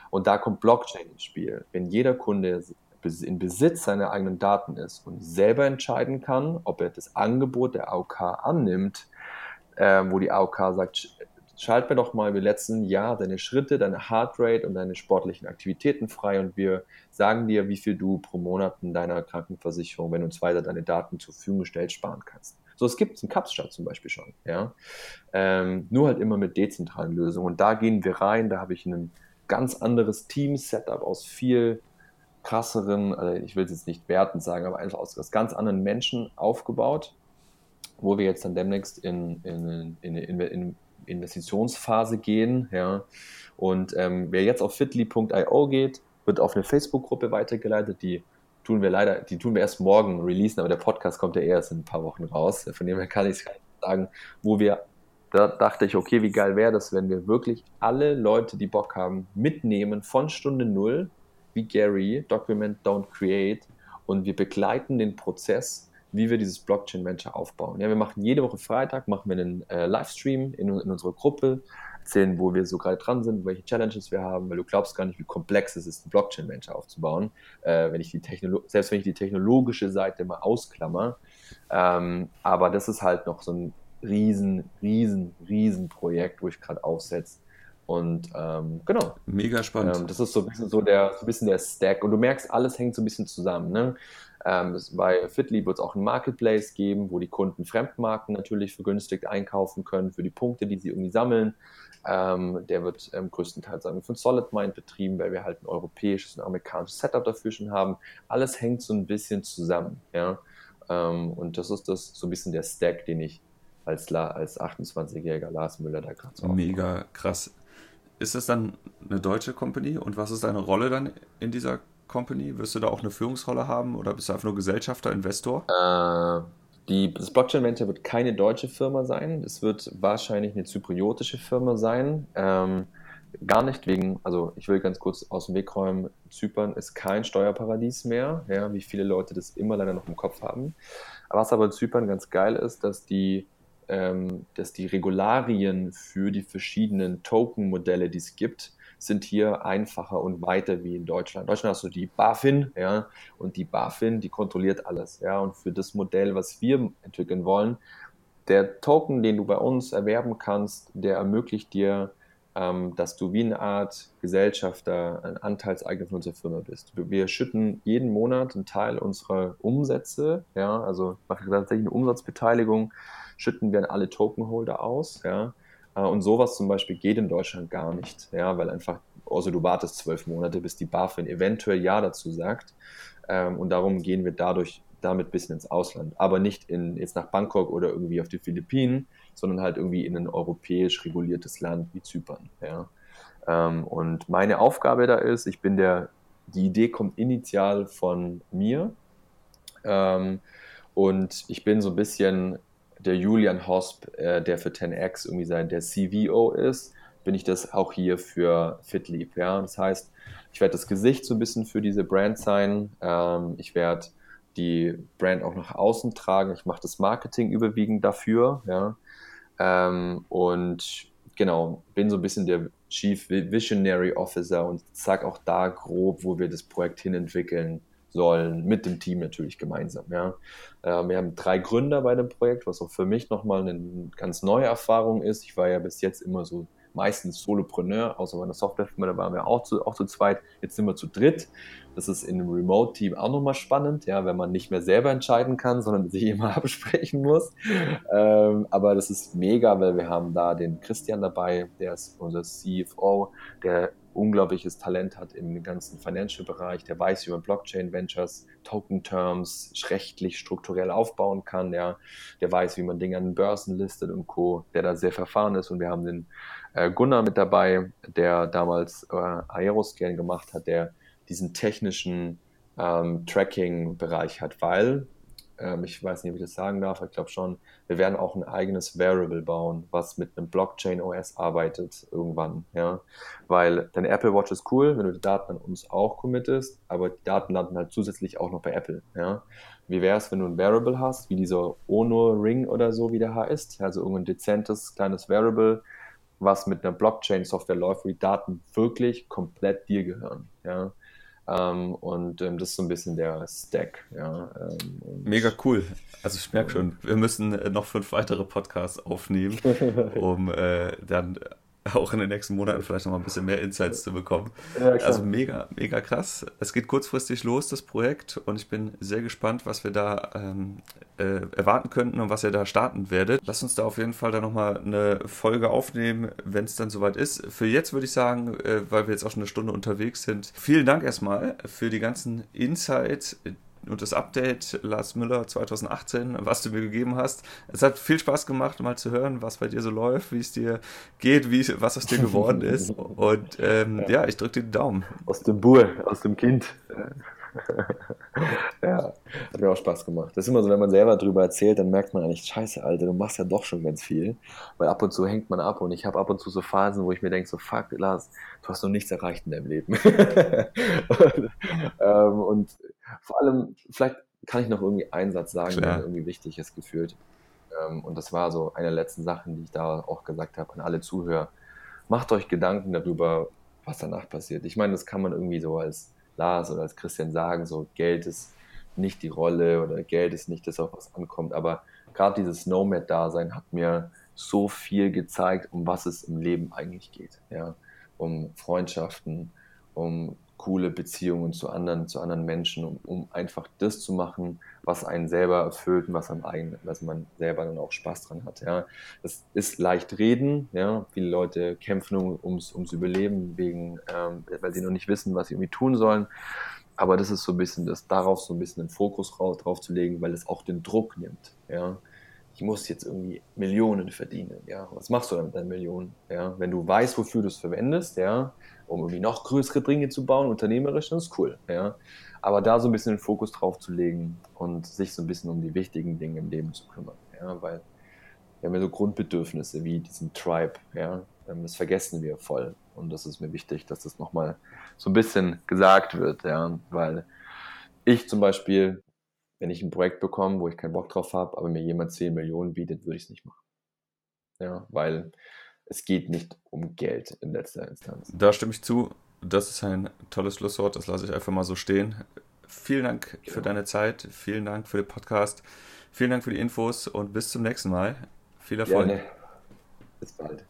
und da kommt Blockchain ins Spiel. Wenn jeder Kunde in Besitz seiner eigenen Daten ist und selber entscheiden kann, ob er das Angebot der AOK annimmt, äh, wo die AOK sagt, schalt mir doch mal im letzten Jahr deine Schritte, deine Heartrate und deine sportlichen Aktivitäten frei und wir sagen dir, wie viel du pro Monat in deiner Krankenversicherung, wenn du uns weiter deine Daten zur Verfügung stellst, sparen kannst. So, es gibt es in Kapstadt zum Beispiel schon, ja. Ähm, nur halt immer mit dezentralen Lösungen. Und da gehen wir rein, da habe ich einen ganz anderes Team-Setup aus viel krasseren, also ich will es jetzt nicht wertend sagen, aber einfach aus, aus ganz anderen Menschen aufgebaut, wo wir jetzt dann demnächst in, in, in, in, in Investitionsphase gehen. Ja. Und ähm, wer jetzt auf fitly.io geht, wird auf eine Facebook-Gruppe weitergeleitet, die tun wir leider, die tun wir erst morgen releasen, aber der Podcast kommt ja erst in ein paar Wochen raus. Von dem her kann ich es sagen, wo wir, da dachte ich, okay, wie geil wäre das, wenn wir wirklich alle Leute, die Bock haben, mitnehmen von Stunde Null, wie Gary, Document, Don't Create, und wir begleiten den Prozess, wie wir dieses Blockchain Venture aufbauen. Ja, wir machen jede Woche Freitag machen wir einen äh, Livestream in, in unserer Gruppe, erzählen, wo wir so gerade dran sind, welche Challenges wir haben, weil du glaubst gar nicht, wie komplex es ist, ein Blockchain-Venture aufzubauen. Äh, wenn ich die Technolo selbst wenn ich die technologische Seite mal ausklammer. Ähm, aber das ist halt noch so ein riesen, riesen, riesen Projekt, wo ich gerade aufsetze. Und ähm, genau. Mega spannend. Ähm, das ist so ein bisschen so der, so ein bisschen der Stack. Und du merkst, alles hängt so ein bisschen zusammen. Ne? Ähm, bei Fitly wird es auch einen Marketplace geben, wo die Kunden Fremdmarken natürlich vergünstigt einkaufen können für die Punkte, die sie irgendwie sammeln. Ähm, der wird ähm, größtenteils von SolidMind betrieben, weil wir halt ein europäisches und amerikanisches Setup dafür schon haben. Alles hängt so ein bisschen zusammen. Ja? Ähm, und das ist das so ein bisschen der Stack, den ich als, als 28-jähriger Lars Müller da gerade so Mega krass. Ist das dann eine deutsche Company und was ist deine Rolle dann in dieser Company? Wirst du da auch eine Führungsrolle haben oder bist du einfach nur Gesellschafter, Investor? Äh, die, das Blockchain Venture wird keine deutsche Firma sein. Es wird wahrscheinlich eine zypriotische Firma sein. Ähm, gar nicht wegen, also ich will ganz kurz aus dem Weg räumen, Zypern ist kein Steuerparadies mehr, ja, wie viele Leute das immer leider noch im Kopf haben. Was aber in Zypern ganz geil ist, dass die, ähm, dass die Regularien für die verschiedenen Token-Modelle, die es gibt, sind hier einfacher und weiter wie in Deutschland. In Deutschland hast du die BaFin, ja, und die BaFin, die kontrolliert alles, ja, und für das Modell, was wir entwickeln wollen, der Token, den du bei uns erwerben kannst, der ermöglicht dir, ähm, dass du wie eine Art Gesellschafter, ein Anteilseigner von unserer Firma bist. Wir schütten jeden Monat einen Teil unserer Umsätze, ja, also machen tatsächlich eine Umsatzbeteiligung, schütten wir an alle Tokenholder aus, ja, und sowas zum Beispiel geht in Deutschland gar nicht, ja, weil einfach, also du wartest zwölf Monate, bis die BaFin eventuell Ja dazu sagt. Ähm, und darum gehen wir dadurch damit ein bisschen ins Ausland. Aber nicht in, jetzt nach Bangkok oder irgendwie auf die Philippinen, sondern halt irgendwie in ein europäisch reguliertes Land wie Zypern. Ja. Ähm, und meine Aufgabe da ist, ich bin der, die Idee kommt initial von mir. Ähm, und ich bin so ein bisschen der Julian Hosp, äh, der für 10x irgendwie sein, der CVO ist, bin ich das auch hier für FitLeap. Ja? Das heißt, ich werde das Gesicht so ein bisschen für diese Brand sein. Ähm, ich werde die Brand auch nach außen tragen. Ich mache das Marketing überwiegend dafür. Ja? Ähm, und genau, bin so ein bisschen der Chief Visionary Officer und sage auch da grob, wo wir das Projekt hin entwickeln sollen, mit dem Team natürlich gemeinsam. Ja. Äh, wir haben drei Gründer bei dem Projekt, was auch für mich nochmal eine ganz neue Erfahrung ist. Ich war ja bis jetzt immer so meistens Solopreneur, außer bei der Softwarefirma, da waren wir auch zu, auch zu zweit. Jetzt sind wir zu dritt. Das ist in einem Remote-Team auch nochmal spannend, ja, wenn man nicht mehr selber entscheiden kann, sondern sich immer absprechen muss. Ähm, aber das ist mega, weil wir haben da den Christian dabei, der ist unser CFO, der unglaubliches Talent hat im ganzen Financial-Bereich, der weiß, wie man Blockchain-Ventures, Token-Terms rechtlich strukturell aufbauen kann, ja, der weiß, wie man Dinge an Börsen listet und Co., der da sehr verfahren ist und wir haben den äh, Gunnar mit dabei, der damals äh, Aeroscan gemacht hat, der diesen technischen ähm, Tracking-Bereich hat, weil ähm, ich weiß nicht, ob ich das sagen darf, ich glaube schon, wir werden auch ein eigenes Variable bauen, was mit einem Blockchain OS arbeitet irgendwann, ja, weil deine Apple Watch ist cool, wenn du die Daten an uns auch committest, aber die Daten landen halt zusätzlich auch noch bei Apple, ja. Wie wäre es, wenn du ein Variable hast, wie dieser Ono Ring oder so, wie der heißt, also irgendein dezentes kleines Variable, was mit einer Blockchain-Software läuft, wo die Daten wirklich komplett dir gehören, ja. Ähm, und ähm, das ist so ein bisschen der Stack. Ja, ähm, Mega cool. Also ich merke schon, wir müssen noch fünf weitere Podcasts aufnehmen, um äh, dann auch in den nächsten Monaten vielleicht noch mal ein bisschen mehr Insights zu bekommen. Ja, also mega, mega krass. Es geht kurzfristig los, das Projekt, und ich bin sehr gespannt, was wir da ähm, äh, erwarten könnten und was ihr da starten werdet. Lasst uns da auf jeden Fall dann nochmal eine Folge aufnehmen, wenn es dann soweit ist. Für jetzt würde ich sagen, äh, weil wir jetzt auch schon eine Stunde unterwegs sind, vielen Dank erstmal für die ganzen Insights, und das Update Lars Müller 2018, was du mir gegeben hast. Es hat viel Spaß gemacht, mal zu hören, was bei dir so läuft, wie es dir geht, wie, was aus dir geworden ist. Und ähm, ja. ja. ich drücke dir den Daumen. Aus dem Bur, aus dem Kind. ja, hat mir auch Spaß gemacht. Das ist immer so, wenn man selber drüber erzählt, dann merkt man eigentlich, scheiße, Alter, du machst ja doch schon ganz viel. Weil ab und zu hängt man ab und ich habe ab und zu so Phasen, wo ich mir denke, so fuck, Lars, du hast noch nichts erreicht in deinem Leben. und, ähm, und vor allem, vielleicht kann ich noch irgendwie einen Satz sagen, der mir irgendwie wichtig ist gefühlt. Ähm, und das war so eine der letzten Sachen, die ich da auch gesagt habe an alle Zuhörer. Macht euch Gedanken darüber, was danach passiert. Ich meine, das kann man irgendwie so als Lars oder als Christian sagen, so Geld ist nicht die Rolle oder Geld ist nicht das, auf was ankommt. Aber gerade dieses Nomad-Dasein hat mir so viel gezeigt, um was es im Leben eigentlich geht. Ja? Um Freundschaften, um coole Beziehungen zu anderen, zu anderen Menschen, um, um, einfach das zu machen, was einen selber erfüllt und was, am eigenen, was man selber dann auch Spaß dran hat. Ja. Das ist leicht reden, ja. Viele Leute kämpfen ums, ums Überleben, wegen, ähm, weil sie noch nicht wissen, was sie irgendwie tun sollen. Aber das ist so ein bisschen, das darauf so ein bisschen den Fokus drauf zu legen, weil es auch den Druck nimmt. Ja ich muss jetzt irgendwie Millionen verdienen, ja. Was machst du dann mit deinen Millionen? Ja, wenn du weißt, wofür du es verwendest, ja, um irgendwie noch größere Dinge zu bauen, unternehmerisch, dann ist cool, ja. Aber da so ein bisschen den Fokus drauf zu legen und sich so ein bisschen um die wichtigen Dinge im Leben zu kümmern, ja, weil wir haben ja so Grundbedürfnisse wie diesen Tribe, ja. Ähm, das vergessen wir voll. Und das ist mir wichtig, dass das nochmal so ein bisschen gesagt wird, ja, weil ich zum Beispiel wenn ich ein Projekt bekomme, wo ich keinen Bock drauf habe, aber mir jemand 10 Millionen bietet, würde ich es nicht machen. Ja, weil es geht nicht um Geld in letzter Instanz. Da stimme ich zu. Das ist ein tolles Schlusswort, das lasse ich einfach mal so stehen. Vielen Dank genau. für deine Zeit, vielen Dank für den Podcast, vielen Dank für die Infos und bis zum nächsten Mal. Viel Erfolg. Gerne. Bis bald.